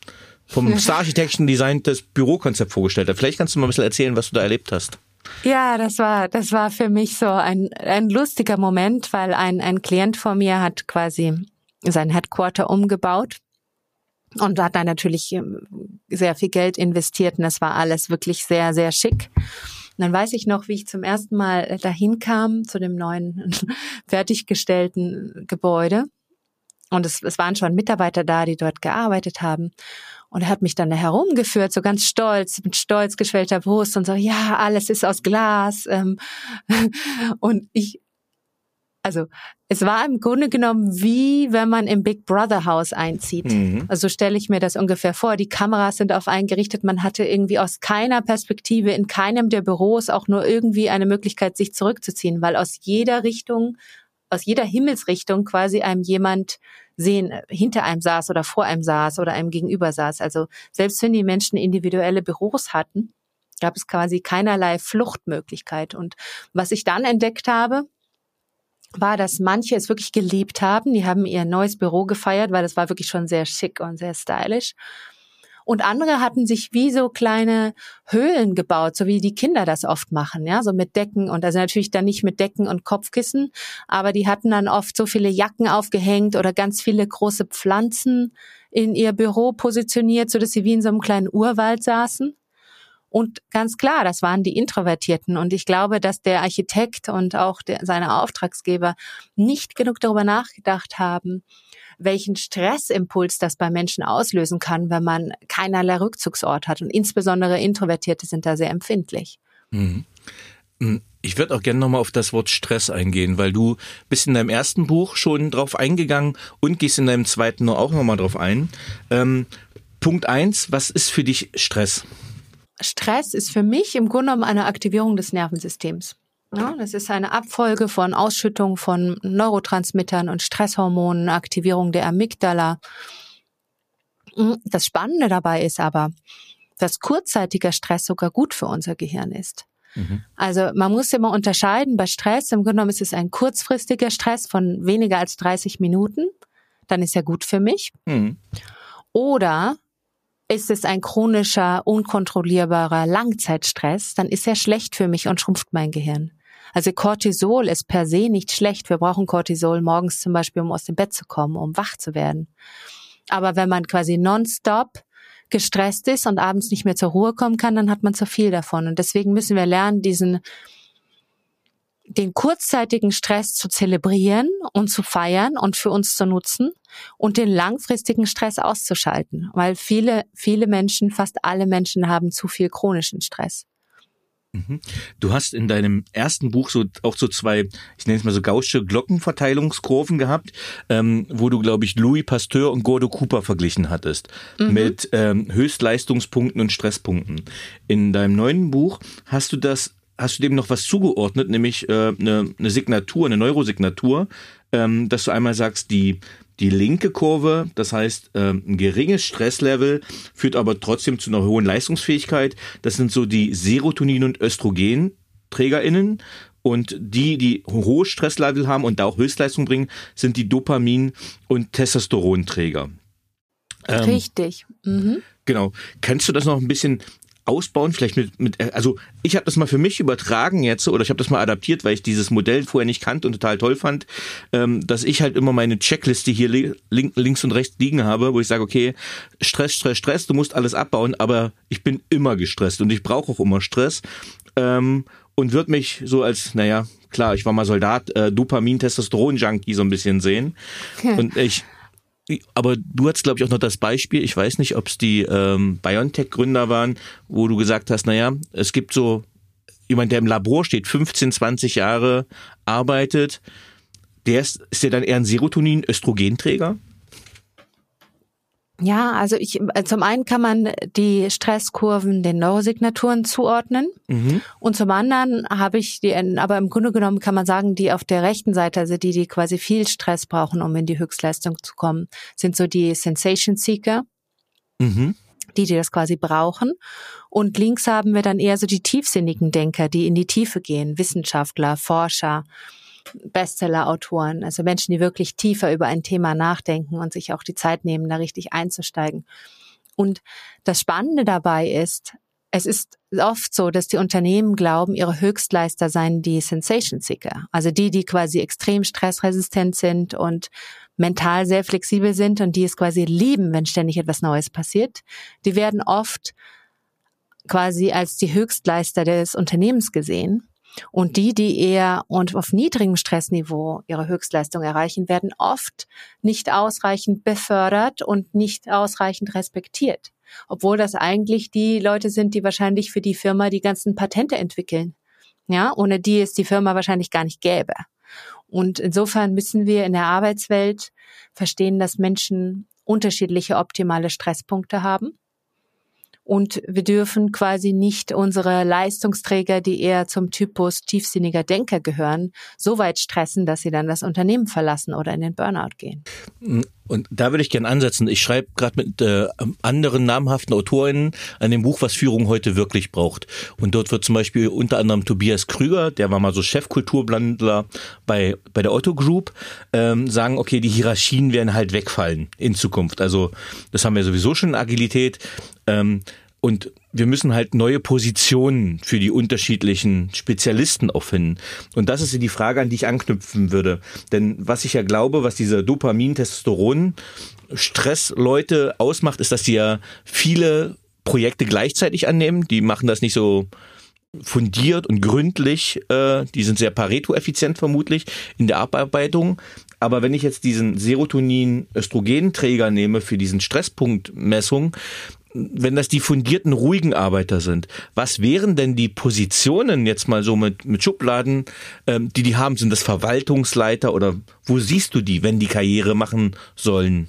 vom Star Architecture Design das Bürokonzept vorgestellt hat. Vielleicht kannst du mal ein bisschen erzählen, was du da erlebt hast. Ja, das war, das war für mich so ein, ein lustiger Moment, weil ein, ein Klient von mir hat quasi sein Headquarter umgebaut und hat da natürlich ähm, sehr viel Geld investiert und das war alles wirklich sehr, sehr schick. Und dann weiß ich noch, wie ich zum ersten Mal äh, dahin kam zu dem neuen fertiggestellten Gebäude. Und es, es waren schon Mitarbeiter da, die dort gearbeitet haben. Und er hat mich dann herumgeführt, so ganz stolz, mit stolz geschwellter Brust und so, ja, alles ist aus Glas. Ähm, und ich also es war im Grunde genommen wie wenn man im Big Brother Haus einzieht. Mhm. Also stelle ich mir das ungefähr vor. Die Kameras sind auf einen gerichtet. Man hatte irgendwie aus keiner Perspektive in keinem der Büros auch nur irgendwie eine Möglichkeit, sich zurückzuziehen, weil aus jeder Richtung, aus jeder Himmelsrichtung quasi einem jemand sehen, hinter einem saß oder vor einem saß oder einem gegenüber saß. Also selbst wenn die Menschen individuelle Büros hatten, gab es quasi keinerlei Fluchtmöglichkeit. Und was ich dann entdeckt habe, war, dass manche es wirklich geliebt haben. Die haben ihr neues Büro gefeiert, weil das war wirklich schon sehr schick und sehr stylisch. Und andere hatten sich wie so kleine Höhlen gebaut, so wie die Kinder das oft machen, ja, so mit Decken und also natürlich dann nicht mit Decken und Kopfkissen, aber die hatten dann oft so viele Jacken aufgehängt oder ganz viele große Pflanzen in ihr Büro positioniert, so dass sie wie in so einem kleinen Urwald saßen. Und ganz klar, das waren die Introvertierten. Und ich glaube, dass der Architekt und auch der, seine Auftragsgeber nicht genug darüber nachgedacht haben, welchen Stressimpuls das bei Menschen auslösen kann, wenn man keinerlei Rückzugsort hat. Und insbesondere Introvertierte sind da sehr empfindlich. Mhm. mhm. Ich würde auch gerne nochmal auf das Wort Stress eingehen, weil du bist in deinem ersten Buch schon drauf eingegangen und gehst in deinem zweiten auch nochmal drauf ein. Ähm, Punkt eins: was ist für dich Stress? Stress ist für mich im Grunde genommen eine Aktivierung des Nervensystems. Ja, das ist eine Abfolge von Ausschüttung von Neurotransmittern und Stresshormonen, Aktivierung der Amygdala. Hm, das Spannende dabei ist aber, dass kurzzeitiger Stress sogar gut für unser Gehirn ist. Mhm. Also man muss immer unterscheiden bei Stress. Im Grunde genommen ist es ein kurzfristiger Stress von weniger als 30 Minuten. Dann ist er gut für mich. Mhm. Oder ist es ein chronischer, unkontrollierbarer Langzeitstress, dann ist er schlecht für mich und schrumpft mein Gehirn. Also Cortisol ist per se nicht schlecht. Wir brauchen Cortisol morgens zum Beispiel, um aus dem Bett zu kommen, um wach zu werden. Aber wenn man quasi nonstop gestresst ist und abends nicht mehr zur Ruhe kommen kann, dann hat man zu viel davon. Und deswegen müssen wir lernen, diesen den kurzzeitigen Stress zu zelebrieren und zu feiern und für uns zu nutzen und den langfristigen Stress auszuschalten, weil viele, viele Menschen, fast alle Menschen haben zu viel chronischen Stress. Mhm. Du hast in deinem ersten Buch so auch so zwei, ich nenne es mal so gausche Glockenverteilungskurven gehabt, ähm, wo du, glaube ich, Louis Pasteur und Gordo Cooper verglichen hattest mhm. mit ähm, Höchstleistungspunkten und Stresspunkten. In deinem neuen Buch hast du das hast du dem noch was zugeordnet, nämlich äh, eine, eine Signatur, eine Neurosignatur, ähm, dass du einmal sagst, die die linke Kurve, das heißt äh, ein geringes Stresslevel, führt aber trotzdem zu einer hohen Leistungsfähigkeit. Das sind so die Serotonin- und Östrogenträgerinnen. Und die, die hohe Stresslevel haben und da auch Höchstleistung bringen, sind die Dopamin- und Testosteronträger. Ähm, Richtig. Mhm. Genau. Kannst du das noch ein bisschen ausbauen, vielleicht mit, mit also ich habe das mal für mich übertragen jetzt oder ich habe das mal adaptiert, weil ich dieses Modell vorher nicht kannte und total toll fand, ähm, dass ich halt immer meine Checkliste hier link, links und rechts liegen habe, wo ich sage, okay, Stress, Stress, Stress, du musst alles abbauen, aber ich bin immer gestresst und ich brauche auch immer Stress ähm, und würde mich so als, naja, klar, ich war mal Soldat, äh, Dopamin, Testosteron-Junkie so ein bisschen sehen. Und ich aber du hattest, glaube ich, auch noch das Beispiel, ich weiß nicht, ob es die ähm, BioNTech-Gründer waren, wo du gesagt hast, naja, es gibt so jemand, der im Labor steht, 15, 20 Jahre arbeitet, der ist, ist der dann eher ein Serotonin-Östrogenträger? Ja, also ich, äh, zum einen kann man die Stresskurven den Neurosignaturen zuordnen mhm. und zum anderen habe ich die, aber im Grunde genommen kann man sagen, die auf der rechten Seite, also die, die quasi viel Stress brauchen, um in die Höchstleistung zu kommen, sind so die Sensation Seeker. Mhm. Die, die das quasi brauchen. Und links haben wir dann eher so die tiefsinnigen Denker, die in die Tiefe gehen, Wissenschaftler, Forscher, Bestseller-Autoren, also Menschen, die wirklich tiefer über ein Thema nachdenken und sich auch die Zeit nehmen, da richtig einzusteigen. Und das Spannende dabei ist, es ist oft so, dass die Unternehmen glauben, ihre Höchstleister seien die Sensation Seeker, also die, die quasi extrem stressresistent sind und mental sehr flexibel sind und die es quasi lieben, wenn ständig etwas Neues passiert. Die werden oft quasi als die Höchstleister des Unternehmens gesehen. Und die, die eher und auf niedrigem Stressniveau ihre Höchstleistung erreichen, werden oft nicht ausreichend befördert und nicht ausreichend respektiert. Obwohl das eigentlich die Leute sind, die wahrscheinlich für die Firma die ganzen Patente entwickeln. Ja, ohne die es die Firma wahrscheinlich gar nicht gäbe. Und insofern müssen wir in der Arbeitswelt verstehen, dass Menschen unterschiedliche optimale Stresspunkte haben. Und wir dürfen quasi nicht unsere Leistungsträger, die eher zum Typus tiefsinniger Denker gehören, so weit stressen, dass sie dann das Unternehmen verlassen oder in den Burnout gehen. Und da würde ich gerne ansetzen. Ich schreibe gerade mit äh, anderen namhaften Autorinnen an dem Buch, was Führung heute wirklich braucht. Und dort wird zum Beispiel unter anderem Tobias Krüger, der war mal so Chefkulturblandler bei, bei der Otto Group, ähm, sagen, okay, die Hierarchien werden halt wegfallen in Zukunft. Also das haben wir sowieso schon in Agilität. Ähm, und wir müssen halt neue Positionen für die unterschiedlichen Spezialisten auch finden. Und das ist die Frage, an die ich anknüpfen würde. Denn was ich ja glaube, was diese Dopamin-Testosteron-Stress-Leute ausmacht, ist, dass sie ja viele Projekte gleichzeitig annehmen. Die machen das nicht so fundiert und gründlich. Äh, die sind sehr Pareto-effizient vermutlich in der Abarbeitung. Aber wenn ich jetzt diesen Serotonin-Östrogenträger nehme für diesen Stresspunktmessung, wenn das die fundierten, ruhigen Arbeiter sind, was wären denn die Positionen jetzt mal so mit, mit Schubladen, ähm, die die haben? Sind das Verwaltungsleiter oder wo siehst du die, wenn die Karriere machen sollen?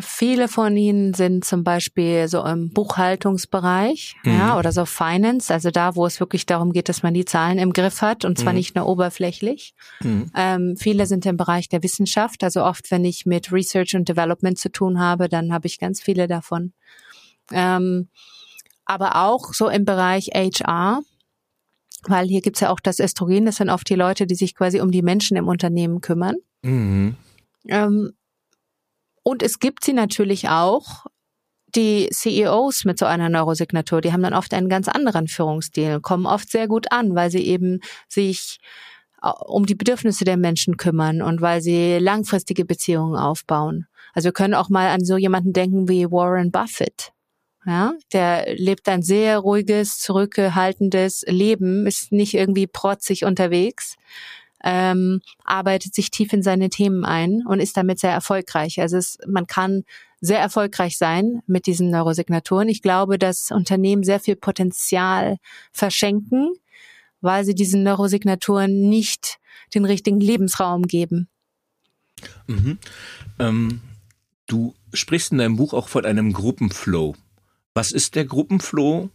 Viele von ihnen sind zum Beispiel so im Buchhaltungsbereich, mhm. ja, oder so Finance, also da, wo es wirklich darum geht, dass man die Zahlen im Griff hat und zwar mhm. nicht nur oberflächlich. Mhm. Ähm, viele sind im Bereich der Wissenschaft, also oft, wenn ich mit Research und Development zu tun habe, dann habe ich ganz viele davon. Ähm, aber auch so im Bereich HR, weil hier gibt's ja auch das Östrogen, das sind oft die Leute, die sich quasi um die Menschen im Unternehmen kümmern. Mhm. Ähm, und es gibt sie natürlich auch, die CEOs mit so einer Neurosignatur, die haben dann oft einen ganz anderen Führungsstil, kommen oft sehr gut an, weil sie eben sich äh, um die Bedürfnisse der Menschen kümmern und weil sie langfristige Beziehungen aufbauen. Also wir können auch mal an so jemanden denken wie Warren Buffett. Ja, der lebt ein sehr ruhiges, zurückgehaltendes Leben, ist nicht irgendwie protzig unterwegs, ähm, arbeitet sich tief in seine Themen ein und ist damit sehr erfolgreich. Also es, man kann sehr erfolgreich sein mit diesen Neurosignaturen. Ich glaube, dass Unternehmen sehr viel Potenzial verschenken, weil sie diesen Neurosignaturen nicht den richtigen Lebensraum geben. Mhm. Ähm, du sprichst in deinem Buch auch von einem Gruppenflow. Was ist der Gruppenflow?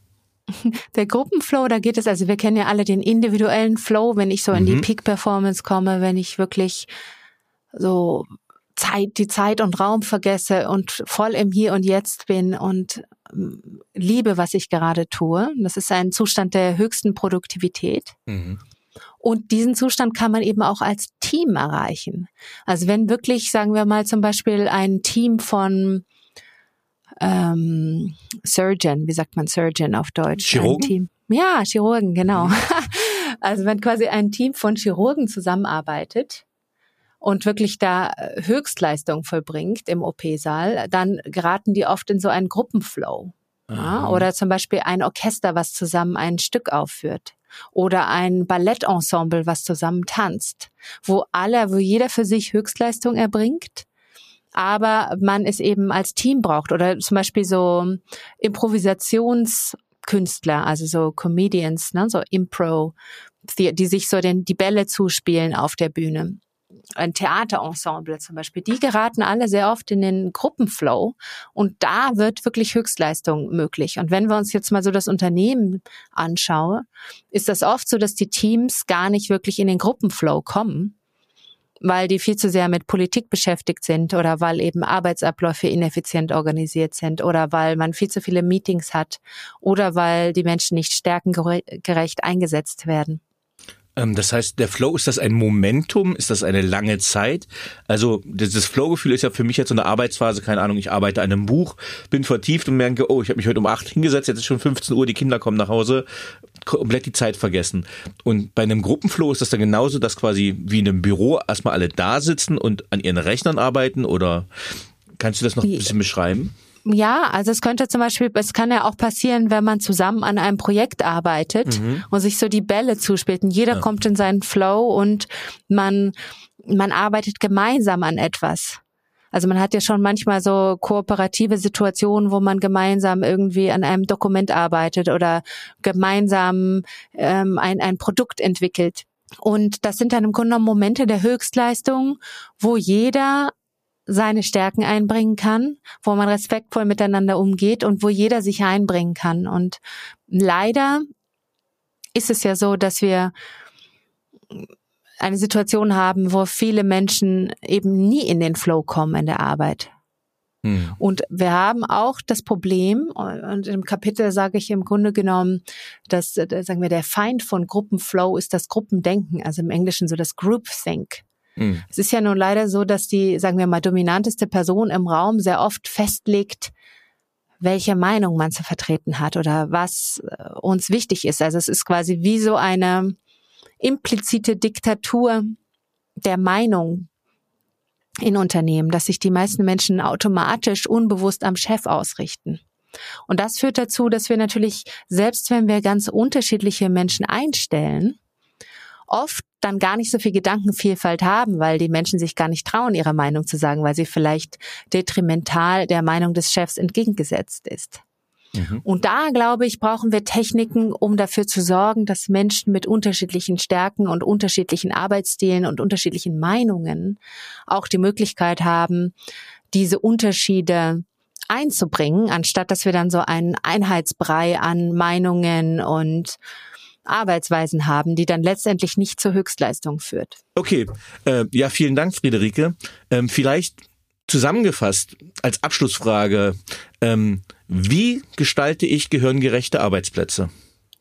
Der Gruppenflow, da geht es, also wir kennen ja alle den individuellen Flow, wenn ich so in die mhm. Peak-Performance komme, wenn ich wirklich so Zeit, die Zeit und Raum vergesse und voll im Hier und Jetzt bin und ähm, liebe, was ich gerade tue. Das ist ein Zustand der höchsten Produktivität. Mhm. Und diesen Zustand kann man eben auch als Team erreichen. Also wenn wirklich, sagen wir mal zum Beispiel ein Team von ähm, Surgeon, wie sagt man Surgeon auf Deutsch? Chirurgen? Ja, Chirurgen, genau. Mhm. Also wenn quasi ein Team von Chirurgen zusammenarbeitet und wirklich da äh, Höchstleistung vollbringt im OP-Saal, dann geraten die oft in so einen Gruppenflow. Ja, oder zum Beispiel ein Orchester, was zusammen ein Stück aufführt. Oder ein Ballettensemble, was zusammen tanzt. Wo alle, wo jeder für sich Höchstleistung erbringt aber man es eben als Team braucht oder zum Beispiel so Improvisationskünstler, also so Comedians, ne, so Impro, die, die sich so den, die Bälle zuspielen auf der Bühne. Ein Theaterensemble zum Beispiel, die geraten alle sehr oft in den Gruppenflow und da wird wirklich Höchstleistung möglich. Und wenn wir uns jetzt mal so das Unternehmen anschauen, ist das oft so, dass die Teams gar nicht wirklich in den Gruppenflow kommen, weil die viel zu sehr mit Politik beschäftigt sind oder weil eben Arbeitsabläufe ineffizient organisiert sind oder weil man viel zu viele Meetings hat oder weil die Menschen nicht stärkengerecht eingesetzt werden. Ähm, das heißt, der Flow, ist das ein Momentum? Ist das eine lange Zeit? Also das Flow-Gefühl ist ja für mich jetzt so eine Arbeitsphase, keine Ahnung, ich arbeite an einem Buch, bin vertieft und merke, oh, ich habe mich heute um acht hingesetzt, jetzt ist schon 15 Uhr, die Kinder kommen nach Hause, komplett die Zeit vergessen. Und bei einem Gruppenflow ist das dann genauso, dass quasi wie in einem Büro erstmal alle da sitzen und an ihren Rechnern arbeiten oder kannst du das noch ein bisschen beschreiben? Ja, also es könnte zum Beispiel, es kann ja auch passieren, wenn man zusammen an einem Projekt arbeitet mhm. und sich so die Bälle zuspielt und jeder ja. kommt in seinen Flow und man, man arbeitet gemeinsam an etwas. Also man hat ja schon manchmal so kooperative Situationen, wo man gemeinsam irgendwie an einem Dokument arbeitet oder gemeinsam ähm, ein, ein Produkt entwickelt. Und das sind dann im Grunde genommen Momente der Höchstleistung, wo jeder seine Stärken einbringen kann, wo man respektvoll miteinander umgeht und wo jeder sich einbringen kann. Und leider ist es ja so, dass wir eine Situation haben, wo viele Menschen eben nie in den Flow kommen in der Arbeit. Hm. Und wir haben auch das Problem, und im Kapitel sage ich im Grunde genommen, dass, äh, sagen wir, der Feind von Gruppenflow ist das Gruppendenken, also im Englischen so das Groupthink. Hm. Es ist ja nun leider so, dass die, sagen wir mal, dominanteste Person im Raum sehr oft festlegt, welche Meinung man zu vertreten hat oder was äh, uns wichtig ist. Also es ist quasi wie so eine implizite Diktatur der Meinung in Unternehmen, dass sich die meisten Menschen automatisch unbewusst am Chef ausrichten. Und das führt dazu, dass wir natürlich, selbst wenn wir ganz unterschiedliche Menschen einstellen, oft dann gar nicht so viel Gedankenvielfalt haben, weil die Menschen sich gar nicht trauen, ihre Meinung zu sagen, weil sie vielleicht detrimental der Meinung des Chefs entgegengesetzt ist. Mhm. Und da, glaube ich, brauchen wir Techniken, um dafür zu sorgen, dass Menschen mit unterschiedlichen Stärken und unterschiedlichen Arbeitsstilen und unterschiedlichen Meinungen auch die Möglichkeit haben, diese Unterschiede einzubringen, anstatt dass wir dann so einen Einheitsbrei an Meinungen und Arbeitsweisen haben, die dann letztendlich nicht zur Höchstleistung führt. Okay, äh, ja, vielen Dank, Friederike. Ähm, vielleicht zusammengefasst als Abschlussfrage, ähm, wie gestalte ich gehirngerechte Arbeitsplätze?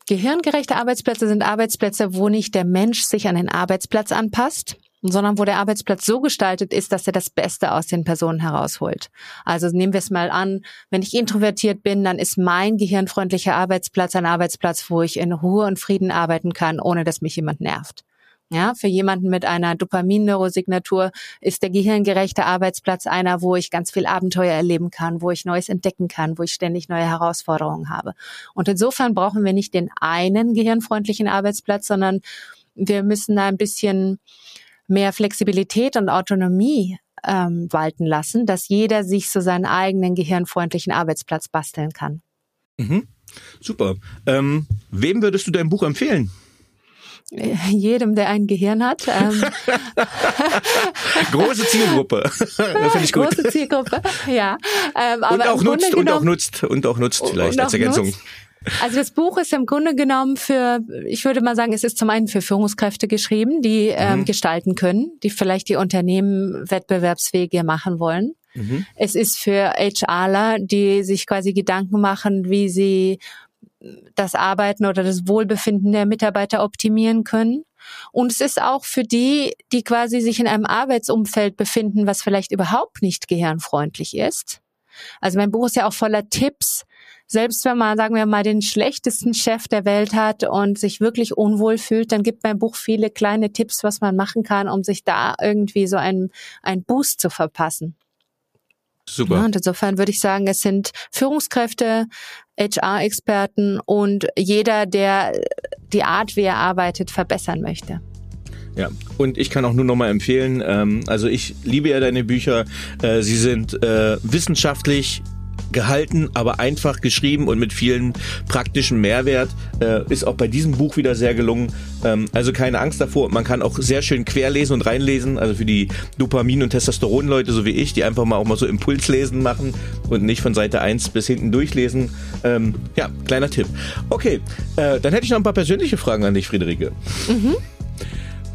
Gehirngerechte Arbeitsplätze sind Arbeitsplätze, wo nicht der Mensch sich an den Arbeitsplatz anpasst, sondern wo der Arbeitsplatz so gestaltet ist, dass er das Beste aus den Personen herausholt. Also nehmen wir es mal an, wenn ich introvertiert bin, dann ist mein gehirnfreundlicher Arbeitsplatz ein Arbeitsplatz, wo ich in Ruhe und Frieden arbeiten kann, ohne dass mich jemand nervt. Ja, für jemanden mit einer Dopamin-Neurosignatur ist der gehirngerechte Arbeitsplatz einer, wo ich ganz viel Abenteuer erleben kann, wo ich Neues entdecken kann, wo ich ständig neue Herausforderungen habe. Und insofern brauchen wir nicht den einen gehirnfreundlichen Arbeitsplatz, sondern wir müssen da ein bisschen mehr Flexibilität und Autonomie ähm, walten lassen, dass jeder sich so seinen eigenen gehirnfreundlichen Arbeitsplatz basteln kann. Mhm. Super. Ähm, wem würdest du dein Buch empfehlen? jedem, der ein Gehirn hat. Ähm. Große Zielgruppe. Finde ich gut. Große Zielgruppe, ja. Ähm, und, auch nutzt, und auch nutzt, und auch nutzt vielleicht als Ergänzung. Nutzt. Also das Buch ist im Grunde genommen für, ich würde mal sagen, es ist zum einen für Führungskräfte geschrieben, die ähm, mhm. gestalten können, die vielleicht die Unternehmen wettbewerbsfähiger machen wollen. Mhm. Es ist für HRler, die sich quasi Gedanken machen, wie sie das Arbeiten oder das Wohlbefinden der Mitarbeiter optimieren können. Und es ist auch für die, die quasi sich in einem Arbeitsumfeld befinden, was vielleicht überhaupt nicht gehirnfreundlich ist. Also mein Buch ist ja auch voller Tipps. Selbst wenn man, sagen wir mal, den schlechtesten Chef der Welt hat und sich wirklich unwohl fühlt, dann gibt mein Buch viele kleine Tipps, was man machen kann, um sich da irgendwie so einen, einen Boost zu verpassen. Super. Ja, und insofern würde ich sagen, es sind Führungskräfte, HR-Experten und jeder, der die Art, wie er arbeitet, verbessern möchte. Ja, und ich kann auch nur noch mal empfehlen, ähm, also ich liebe ja deine Bücher, äh, sie sind äh, wissenschaftlich gehalten, aber einfach geschrieben und mit vielen praktischen Mehrwert. Äh, ist auch bei diesem Buch wieder sehr gelungen. Ähm, also keine Angst davor. Man kann auch sehr schön querlesen und reinlesen. Also für die Dopamin- und Testosteron-Leute, so wie ich, die einfach mal auch mal so Impulslesen machen und nicht von Seite 1 bis hinten durchlesen. Ähm, ja, kleiner Tipp. Okay, äh, dann hätte ich noch ein paar persönliche Fragen an dich, Friederike. Mhm.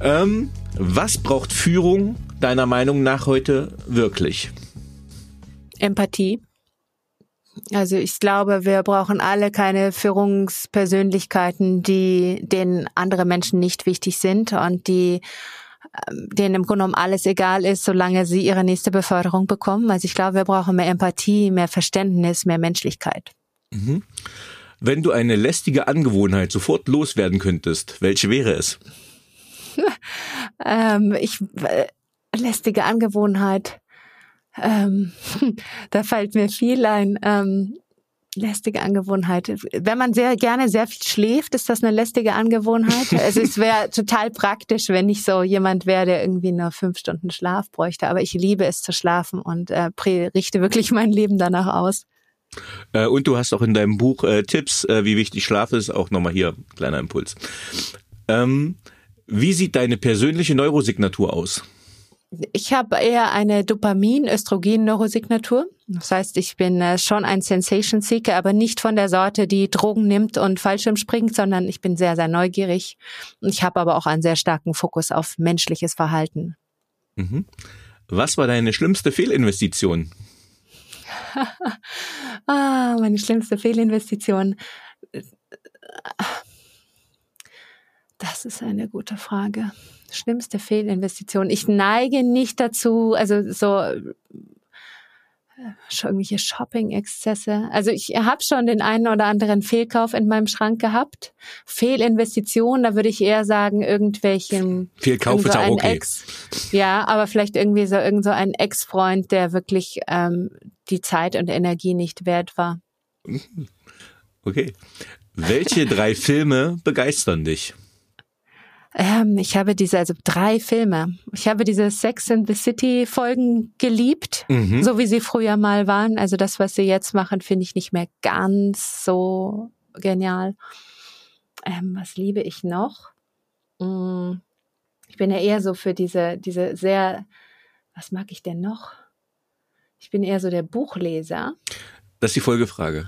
Ähm, was braucht Führung deiner Meinung nach heute wirklich? Empathie. Also ich glaube, wir brauchen alle keine Führungspersönlichkeiten, die denen andere Menschen nicht wichtig sind und die ähm, denen im Grunde genommen alles egal ist, solange sie ihre nächste Beförderung bekommen. Also ich glaube, wir brauchen mehr Empathie, mehr Verständnis, mehr Menschlichkeit. Mhm. Wenn du eine lästige Angewohnheit sofort loswerden könntest, welche wäre es? ähm, ich äh, lästige Angewohnheit. Ähm, da fällt mir viel ein. Ähm, lästige Angewohnheit. Wenn man sehr gerne sehr viel schläft, ist das eine lästige Angewohnheit. also es wäre total praktisch, wenn ich so jemand wäre, der irgendwie nur fünf Stunden Schlaf bräuchte. Aber ich liebe es zu schlafen und äh, richte wirklich mein Leben danach aus. Äh, und du hast auch in deinem Buch äh, Tipps, äh, wie wichtig Schlaf ist. Auch nochmal hier kleiner Impuls. Ähm, Wie sieht deine persönliche Neurosignatur aus? Ich habe eher eine Dopamin-Östrogen-Neurosignatur. Das heißt, ich bin äh, schon ein Sensation Seeker, aber nicht von der Sorte, die Drogen nimmt und Fallschirm springt, sondern ich bin sehr, sehr neugierig. Ich habe aber auch einen sehr starken Fokus auf menschliches Verhalten. Mhm. Was war deine schlimmste Fehlinvestition? ah, meine schlimmste Fehlinvestition. Das ist eine gute Frage. Schlimmste Fehlinvestition. Ich neige nicht dazu, also so äh, irgendwelche Shopping-Exzesse. Also ich habe schon den einen oder anderen Fehlkauf in meinem Schrank gehabt. Fehlinvestition, da würde ich eher sagen, irgendwelchen Fehlkauf ist auch okay. Ex, ja, aber vielleicht irgendwie so irgend so ein Ex-Freund, der wirklich ähm, die Zeit und Energie nicht wert war. Okay. Welche drei Filme begeistern dich? Ähm, ich habe diese, also drei Filme. Ich habe diese Sex in the City Folgen geliebt, mhm. so wie sie früher mal waren. Also das, was sie jetzt machen, finde ich nicht mehr ganz so genial. Ähm, was liebe ich noch? Mm, ich bin ja eher so für diese, diese sehr, was mag ich denn noch? Ich bin eher so der Buchleser. Das ist die Folgefrage.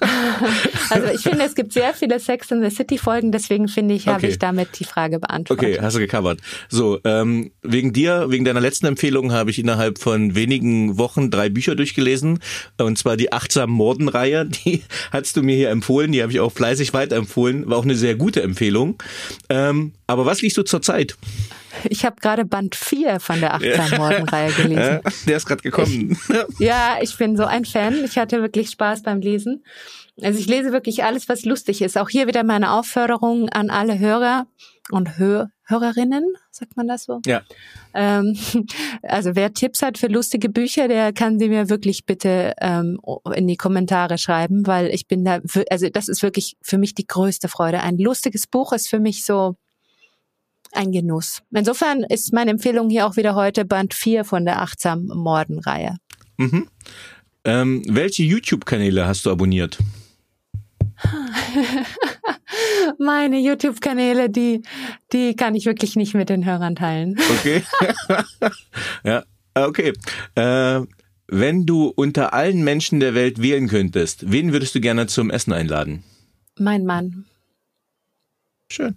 also ich finde, es gibt sehr viele Sex in the City Folgen, deswegen finde ich, okay. habe ich damit die Frage beantwortet. Okay, hast du gecovert. So, ähm, wegen dir, wegen deiner letzten Empfehlung habe ich innerhalb von wenigen Wochen drei Bücher durchgelesen. Und zwar die Achtsam Morden-Reihe, die hast du mir hier empfohlen, die habe ich auch fleißig weiterempfohlen. War auch eine sehr gute Empfehlung. Ähm, aber was liest du zurzeit? Ich habe gerade Band 4 von der Achtsam-Morden-Reihe gelesen. Der ist gerade gekommen. Ich, ja, ich bin so ein Fan. Ich hatte wirklich Spaß beim Lesen. Also ich lese wirklich alles, was lustig ist. Auch hier wieder meine Aufforderung an alle Hörer und Hör Hörerinnen, sagt man das so? Ja. Ähm, also wer Tipps hat für lustige Bücher, der kann sie mir wirklich bitte ähm, in die Kommentare schreiben, weil ich bin da, also das ist wirklich für mich die größte Freude. Ein lustiges Buch ist für mich so ein Genuss. Insofern ist meine Empfehlung hier auch wieder heute Band 4 von der Achtsam Morden Reihe. Mhm. Ähm, welche YouTube-Kanäle hast du abonniert? Meine YouTube-Kanäle, die, die kann ich wirklich nicht mit den Hörern teilen. Okay. ja, okay. Äh, wenn du unter allen Menschen der Welt wählen könntest, wen würdest du gerne zum Essen einladen? Mein Mann. Schön.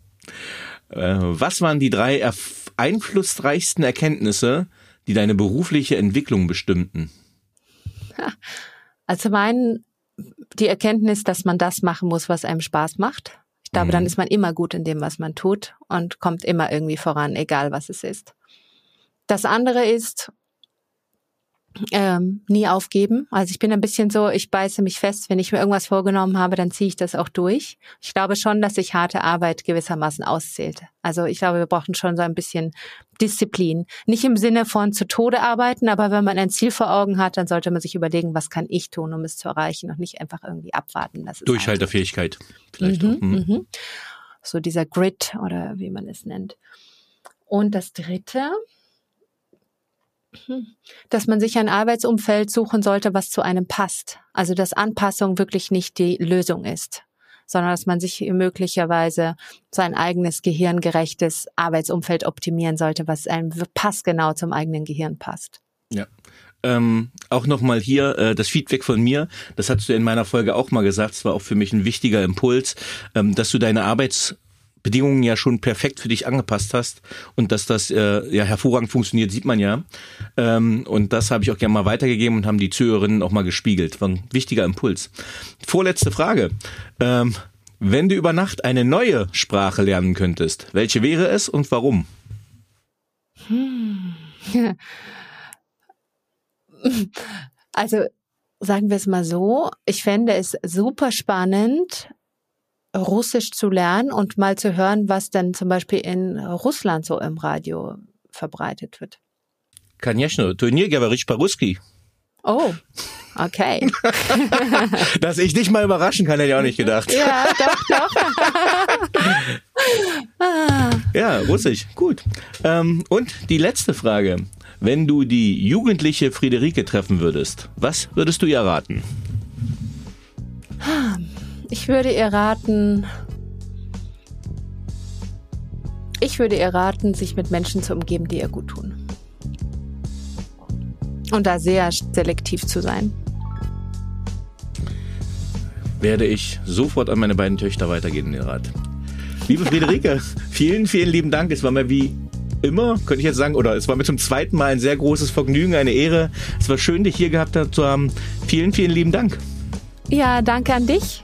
Äh, was waren die drei einflussreichsten Erkenntnisse, die deine berufliche Entwicklung bestimmten? Also mein, die Erkenntnis, dass man das machen muss, was einem Spaß macht. Ich glaube, mhm. dann ist man immer gut in dem, was man tut und kommt immer irgendwie voran, egal was es ist. Das andere ist, ähm, nie aufgeben. Also ich bin ein bisschen so, ich beiße mich fest, wenn ich mir irgendwas vorgenommen habe, dann ziehe ich das auch durch. Ich glaube schon, dass sich harte Arbeit gewissermaßen auszählt. Also ich glaube, wir brauchen schon so ein bisschen Disziplin. Nicht im Sinne von zu Tode arbeiten, aber wenn man ein Ziel vor Augen hat, dann sollte man sich überlegen, was kann ich tun, um es zu erreichen und nicht einfach irgendwie abwarten. Das Durchhalterfähigkeit vielleicht. Mhm, mhm. Mhm. So dieser Grit oder wie man es nennt. Und das Dritte, dass man sich ein Arbeitsumfeld suchen sollte, was zu einem passt. Also dass Anpassung wirklich nicht die Lösung ist, sondern dass man sich möglicherweise sein eigenes gehirngerechtes Arbeitsumfeld optimieren sollte, was einem passgenau zum eigenen Gehirn passt. Ja. Ähm, auch nochmal hier äh, das Feedback von mir, das hast du in meiner Folge auch mal gesagt, es war auch für mich ein wichtiger Impuls, ähm, dass du deine Arbeits Bedingungen ja schon perfekt für dich angepasst hast und dass das äh, ja hervorragend funktioniert, sieht man ja. Ähm, und das habe ich auch gerne mal weitergegeben und haben die Zuhörerinnen auch mal gespiegelt. War ein wichtiger Impuls. Vorletzte Frage. Ähm, wenn du über Nacht eine neue Sprache lernen könntest, welche wäre es und warum? Hm. Also sagen wir es mal so, ich fände es super spannend, Russisch zu lernen und mal zu hören, was denn zum Beispiel in Russland so im Radio verbreitet wird. Конечно, ты не говоришь по-русски. Oh, okay. Dass ich dich mal überraschen kann, hätte ich auch nicht gedacht. Ja, doch, doch. ja, Russisch, gut. Ähm, und die letzte Frage. Wenn du die jugendliche Friederike treffen würdest, was würdest du ihr raten? Ich würde ihr raten, ich würde ihr raten, sich mit Menschen zu umgeben, die ihr gut tun. Und da sehr selektiv zu sein. Werde ich sofort an meine beiden Töchter weitergehen, den Rat. Liebe Friederike, vielen, vielen lieben Dank. Es war mir wie immer, könnte ich jetzt sagen, oder es war mir zum zweiten Mal ein sehr großes Vergnügen, eine Ehre. Es war schön, dich hier gehabt zu haben. Vielen, vielen lieben Dank. Ja, danke an dich.